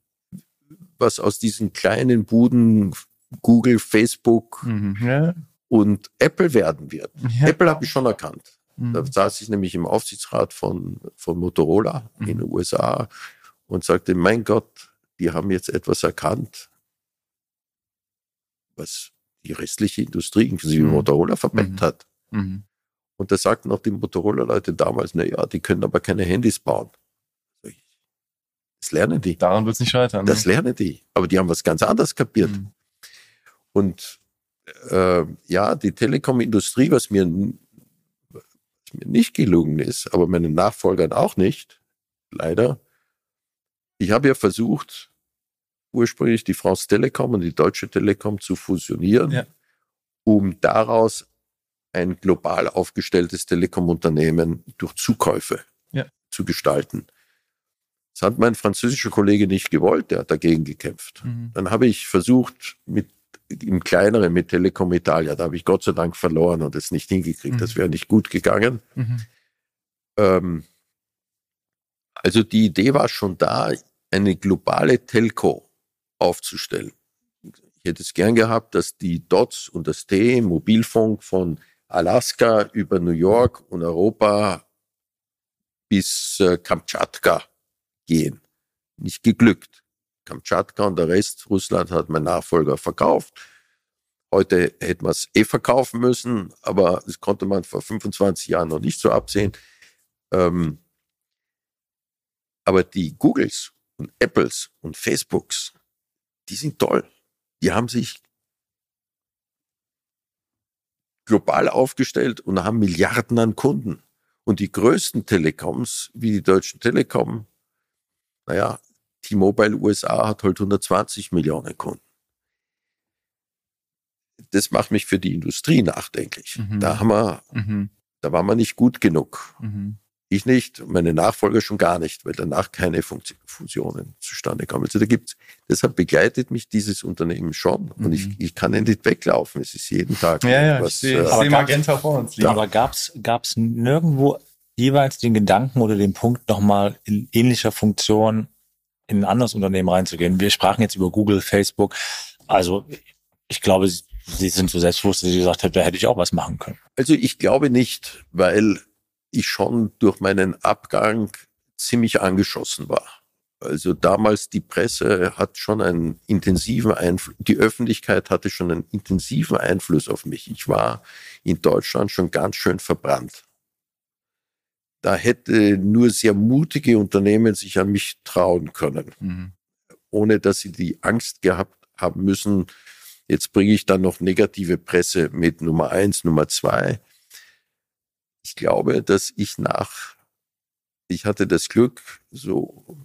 was aus diesen kleinen Buden Google, Facebook mhm, ja. und Apple werden wird. Ja. Apple habe ich schon erkannt. Mhm. Da saß ich nämlich im Aufsichtsrat von, von Motorola mhm. in den USA und sagte, mein Gott, die haben jetzt etwas erkannt, was die restliche Industrie, inklusive mhm. Motorola, verpennt mhm. hat. Mhm. Und da sagten auch die Motorola-Leute damals, na ja, die können aber keine Handys bauen. Das lernen die. Daran wird es nicht scheitern. Das ne? lernen die. Aber die haben was ganz anderes kapiert. Mhm. Und äh, ja, die Telekom-Industrie, was mir, was mir nicht gelungen ist, aber meinen Nachfolgern auch nicht, leider. Ich habe ja versucht, ursprünglich die France Telekom und die Deutsche Telekom zu fusionieren, Ja. um daraus ein global aufgestelltes Telekom-Unternehmen durch Zukäufe Ja. zu gestalten. Das hat mein französischer Kollege nicht gewollt, der hat dagegen gekämpft. Mhm. Dann habe ich versucht, mit im kleineren mit Telekom Italia, da habe ich Gott sei Dank verloren und es nicht hingekriegt. Das Mhm. wäre nicht gut gegangen. Mhm. Ähm, also die Idee war schon da, eine globale Telco aufzustellen. Ich hätte es gern gehabt, dass die DOTS und das T, Mobilfunk von Alaska über New York und Europa bis äh, Kamtschatka gehen. Nicht geglückt. Kamtschatka und der Rest Russland hat mein Nachfolger verkauft. Heute hätte man es eh verkaufen müssen, aber das konnte man vor 25 Jahren noch nicht so absehen. Ähm, aber die Googles und Apples und Facebooks, die sind toll. Die haben sich global aufgestellt und haben Milliarden an Kunden. Und die größten Telekoms, wie die Deutschen Telekom, naja, T-Mobile USA hat halt 120 Millionen Kunden. Das macht mich für die Industrie nachdenklich. Mhm. Da haben wir, Mhm. da waren wir nicht gut genug. Mhm. Ich nicht, meine Nachfolger schon gar nicht, weil danach keine Funktio- Fusionen zustande kamen. Also da gibt's, deshalb begleitet mich dieses Unternehmen schon und ich, Mhm. ich kann ja nicht weglaufen. Es ist jeden Tag Ja, ja, ich was, sehe äh, ich Aber sehe gab's- Magenta vor uns liegen. Aber gab's gab's nirgendwo jeweils den Gedanken oder den Punkt, nochmal in ähnlicher Funktion in ein anderes Unternehmen reinzugehen? Wir sprachen jetzt über Google, Facebook. Also ich glaube, Sie Sie sind so selbstbewusst, dass Sie gesagt haben, da hätte ich auch was machen können. Also ich glaube nicht, weil ich schon durch meinen Abgang ziemlich angeschossen war. Also damals die Presse hat schon einen intensiven Einfluss, die Öffentlichkeit hatte schon einen intensiven Einfluss auf mich. Ich war in Deutschland schon ganz schön verbrannt. Da hätte nur sehr mutige Unternehmen sich an mich trauen können Mhm. ohne dass sie die Angst gehabt haben müssen, jetzt bringe ich dann noch negative Presse mit Nummer eins, Nummer zwei. Ich glaube, dass ich nach, ich hatte das Glück, so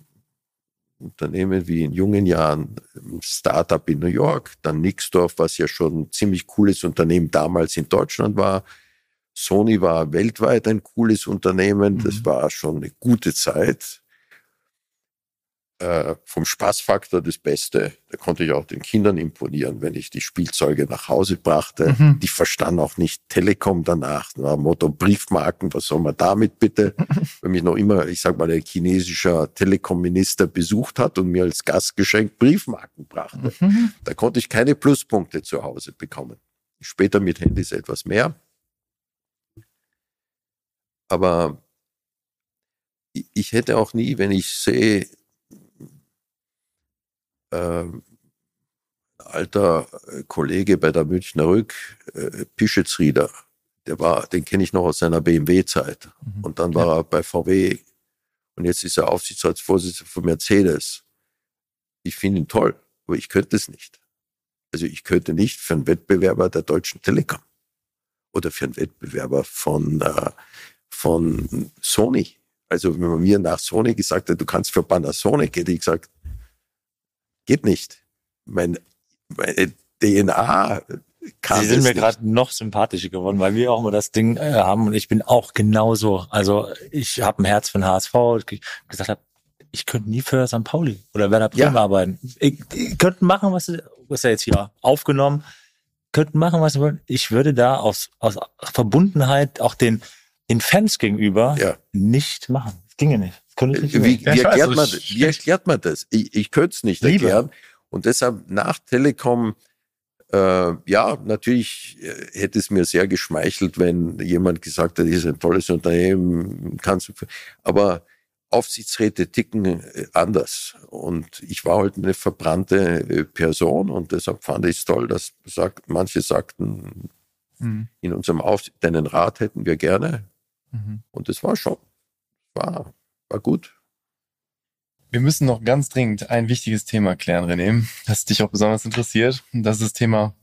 Unternehmen wie in jungen Jahren, Startup in New York, dann Nixdorf, was ja schon ein ziemlich cooles Unternehmen damals in Deutschland war. Sony war weltweit ein cooles Unternehmen. Das Mhm. war schon eine gute Zeit äh, vom Spaßfaktor das Beste. Da konnte ich auch den Kindern imponieren, wenn ich die Spielzeuge nach Hause brachte. Mhm. Die verstanden auch nicht Telekom danach. Nach dem Motto Briefmarken, was soll man damit bitte? Wenn mich noch immer, ich sag mal, ein chinesischer Telekom-Minister besucht hat und mir als Gastgeschenk Briefmarken brachte. Mhm. Da konnte ich keine Pluspunkte zu Hause bekommen. Später mit Handys etwas mehr. Aber ich hätte auch nie, wenn ich sehe, ähm, alter äh, Kollege bei der Münchner Rück, äh, Pischetsrieder, der war, den kenne ich noch aus seiner BMW-Zeit. Mhm. Und dann war er bei VW und jetzt ist er Aufsichtsratsvorsitzender von Mercedes. Ich finde ihn toll, aber ich könnte es nicht. Also ich könnte nicht für einen Wettbewerber der Deutschen Telekom oder für einen Wettbewerber von, äh, von Sony. Also wenn man mir nach Sony gesagt hat, du kannst für Panasonic, hätte ich gesagt, geht nicht. Mein, meine DNA kann Sie sind mir gerade noch sympathischer geworden, weil wir auch immer das Ding äh, haben und ich bin auch genauso. Also ich habe ein Herz für den HSV, ich gesagt habe, ich könnte nie für St. Pauli oder Werder Bremen Ja. arbeiten. Ich, ich könnten machen, was ist ja jetzt hier aufgenommen, könnten machen, was sie wollen. Ich würde da aus, aus Verbundenheit auch den, den Fans gegenüber Ja. nicht machen. Das ginge nicht. Könnte ich nicht Wie, wie, weiß, erklärt das man, wie erklärt man das? Ich, ich könnte es nicht Liebe. erklären. Und deshalb nach Telekom, äh, ja, natürlich äh, hätte es mir sehr geschmeichelt, wenn jemand gesagt hat, das ist ein tolles Unternehmen, kannst du, aber Aufsichtsräte ticken äh, anders. Und ich war halt eine verbrannte äh, Person und deshalb fand ich es toll, dass sagt, manche sagten, Mhm. in unserem Aufsicht, deinen Rat hätten wir gerne. Mhm. Und das war schon, war, war gut. Wir müssen noch ganz dringend ein wichtiges Thema klären, René, das dich auch besonders interessiert. Und das ist das Thema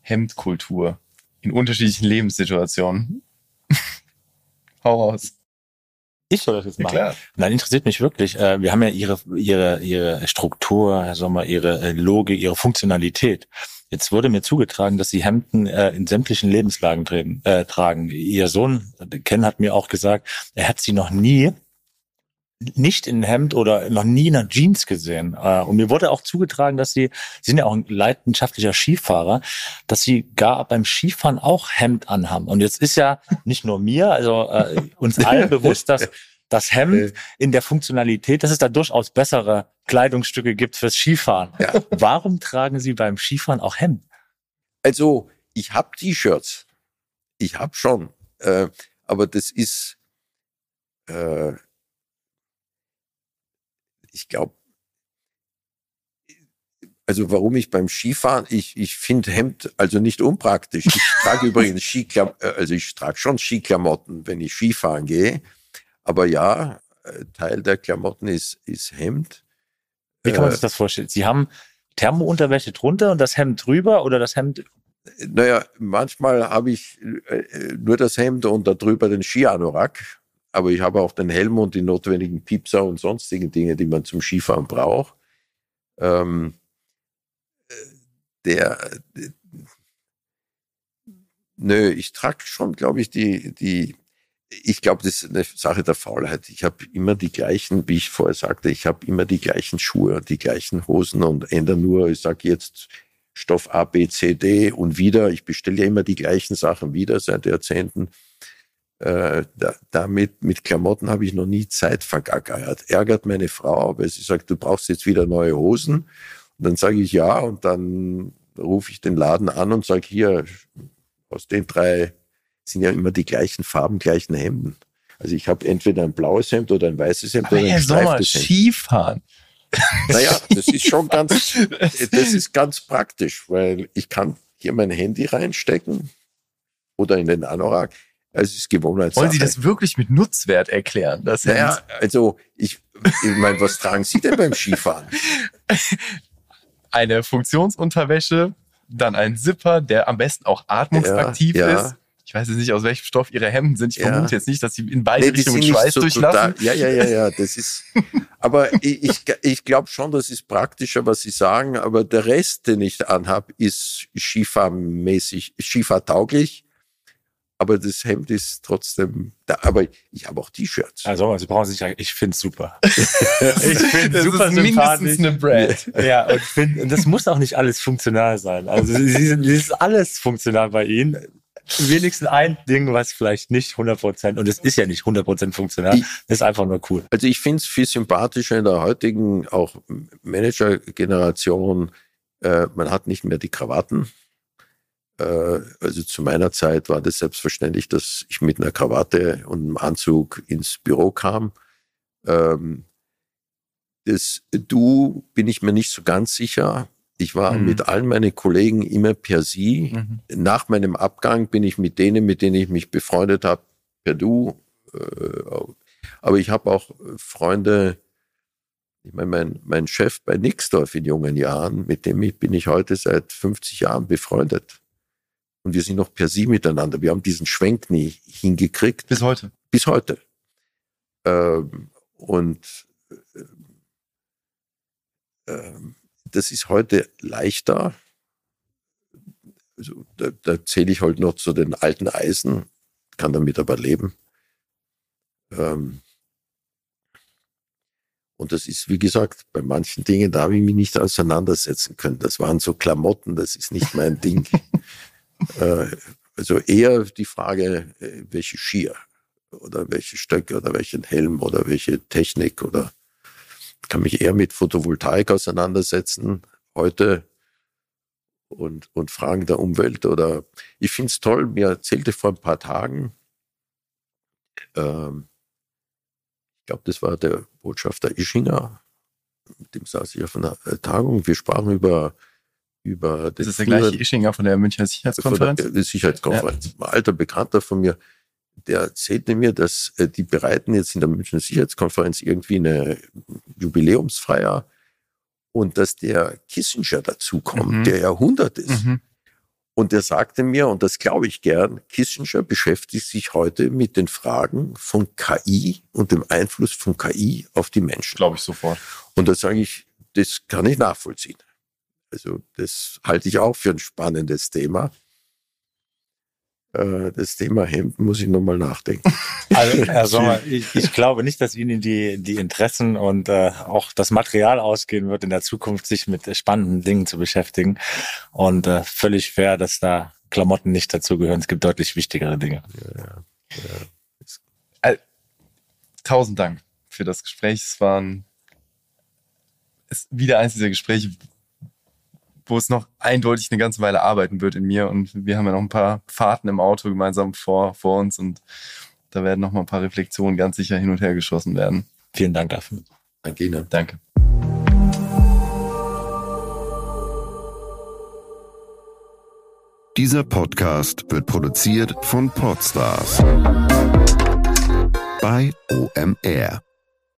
Hemdkultur in unterschiedlichen Lebenssituationen. Hau raus. Ich soll das jetzt Ja, machen. klar. Nein, interessiert mich wirklich. Äh, Wir haben ja ihre, ihre, ihre Struktur, Herr Sommer, ihre äh, Logik, ihre Funktionalität. Jetzt wurde mir zugetragen, dass Sie Hemden äh, in sämtlichen Lebenslagen tragen, äh, tragen. Ihr Sohn, Ken, hat mir auch gesagt, er hat Sie noch nie nicht in Hemd oder noch nie in einer Jeans gesehen. Äh, Und mir wurde auch zugetragen, dass Sie, Sie sind ja auch ein leidenschaftlicher Skifahrer, dass Sie gar beim Skifahren auch Hemd anhaben. Und jetzt ist ja nicht nur mir, also äh, uns allen bewusst, dass das Hemd in der Funktionalität, dass es da durchaus bessere Kleidungsstücke gibt fürs Skifahren. Ja. Warum tragen Sie beim Skifahren auch Hemd? Also, ich habe T-Shirts. Ich habe schon. Äh, aber das ist, äh, ich glaube, also warum ich beim Skifahren, ich, ich finde Hemd also nicht unpraktisch. Ich trage übrigens Skiklam äh, also ich trage schon Skiklamotten, wenn ich Skifahren gehe. Aber ja, äh, Teil der Klamotten ist, ist Hemd. Wie kann man Äh, sich das vorstellen? Sie haben Thermounterwäsche drunter und das Hemd drüber oder das Hemd Naja, manchmal habe ich nur das Hemd und darüber den Skianorak. Aber ich habe auch den Helm und die notwendigen Piepser und sonstigen Dinge, die man zum Skifahren braucht. Ähm, äh, der, äh, nö, ich trage schon, glaube ich, die, die, ich glaube, das ist eine Sache der Faulheit. Ich habe immer die gleichen, wie ich vorher sagte, ich habe immer die gleichen Schuhe die gleichen Hosen und ändere nur, ich sage jetzt Stoff A, B, C, D und wieder. Ich bestelle ja immer die gleichen Sachen wieder seit Jahrzehnten. Äh, da, damit, mit Klamotten habe ich noch nie Zeit vergackeiert. Ärgert meine Frau, weil sie sagt, du brauchst jetzt wieder neue Hosen. Und dann sage ich ja und dann rufe ich den Laden an und sage, hier, aus den drei sind ja immer die gleichen Farben, gleichen Hemden. Also ich habe entweder ein blaues Hemd oder ein weißes Hemd Aber oder ein gestreiftes Hemd. Skifahren. Naja, das ist schon ganz, das ist ganz praktisch, weil ich kann hier mein Handy reinstecken oder in den Anorak. Also Es ist Gewohnheitssache. Wollen Sie das wirklich mit Nutzwert erklären? Das? Naja, also ich, ich meine, was tragen Sie denn beim Skifahren? eine Funktionsunterwäsche, dann ein Zipper, der am besten auch atmungsaktiv Ja, ja. ist. Ich weiß jetzt nicht, aus welchem Stoff Ihre Hemden sind. Ich Ja. vermute jetzt nicht, dass sie in beide Nee, Richtungen Schweiß so durchlassen. total- Ja, ja, ja, ja, das ist. Aber ich, ich, ich glaube schon, das ist praktischer, was Sie sagen. Aber der Rest, den ich anhab, ist Skifahrmäßig, Skifahrtauglich. Aber das Hemd ist trotzdem da. Aber ich habe auch T-Shirts. Herr Sommer, Sie brauchen sich ich finde es super. ich finde Das super ist mindestens eine Brand. Ja, und, find, und das muss auch nicht alles funktional sein. Also sie, sie sind, es ist alles funktional bei Ihnen. Wenigstens ein Ding, was vielleicht nicht 100% und es ist ja nicht 100% funktional, Ich- ist einfach nur cool. Also ich finde es viel sympathischer in der heutigen auch Manager-Generation. Äh, man hat nicht mehr die Krawatten. Äh, also zu meiner Zeit war das selbstverständlich, dass ich mit einer Krawatte und einem Anzug ins Büro kam. Ähm, das Du bin ich mir nicht so ganz sicher. Ich war Mhm. mit allen meinen Kollegen immer per Sie. Mhm. Nach meinem Abgang bin ich mit denen, mit denen ich mich befreundet habe, per Du. Äh, aber ich habe auch Freunde, ich meine, mein, mein Chef bei Nixdorf in jungen Jahren, mit dem ich- bin ich heute seit 50 Jahren befreundet. Und wir sind noch per Sie miteinander. Wir haben diesen Schwenk nie hingekriegt Bis heute. bis heute. Ähm, und äh, ähm, das ist heute leichter. Also, da, da zähle ich halt noch zu den alten Eisen, kann damit aber leben. Ähm, und das ist, wie gesagt, bei manchen Dingen, da habe ich mich nicht auseinandersetzen können. Das waren so Klamotten, das ist nicht mein Ding. äh, also eher die Frage, äh, welche Skier oder welche Stöcke oder welchen Helm oder welche Technik oder kann mich eher mit Photovoltaik auseinandersetzen heute und, und Fragen der Umwelt oder ich finde es toll, mir erzählte vor ein paar Tagen, ähm, ich glaube, das war der Botschafter Ischinger, mit dem saß ich auf einer äh, Tagung, wir sprachen über über Das ist der gleiche Ischinger von der Münchner Sicherheitskonferenz. der, der Sicherheitskonferenz. Ein alter Bekannter von mir, der erzählte mir, dass äh, die bereiten jetzt in der Münchner Sicherheitskonferenz irgendwie eine Jubiläumsfeier und dass der Kissinger dazukommt, Mhm. der Jahrhundert ist. Mhm. Und er sagte mir, und das glaube ich gern, Kissinger beschäftigt sich heute mit den Fragen von KI und dem Einfluss von KI auf die Menschen. Glaube ich sofort. Und da sage ich, das kann ich nachvollziehen. Also das halte ich auch für ein spannendes Thema. Äh, Das Thema Hemd muss ich nochmal nachdenken. Also, Herr Sommer, ich, ich glaube nicht, dass Ihnen die, die Interessen und äh, auch das Material ausgehen wird, in der Zukunft sich mit spannenden Dingen zu beschäftigen. Und äh, völlig fair, dass da Klamotten nicht dazugehören. Es gibt deutlich wichtigere Dinge. Tausend Dank für das Gespräch. Es war ein, es ist wieder eins dieser Gespräche, wo es noch eindeutig eine ganze Weile arbeiten wird in mir. Und wir haben ja noch ein paar Fahrten im Auto gemeinsam vor, vor uns und da werden noch mal ein paar Reflexionen ganz sicher hin und her geschossen werden. Vielen Dank dafür. Danke Ihnen. Danke. Dieser Podcast wird produziert von Podstars bei OMR.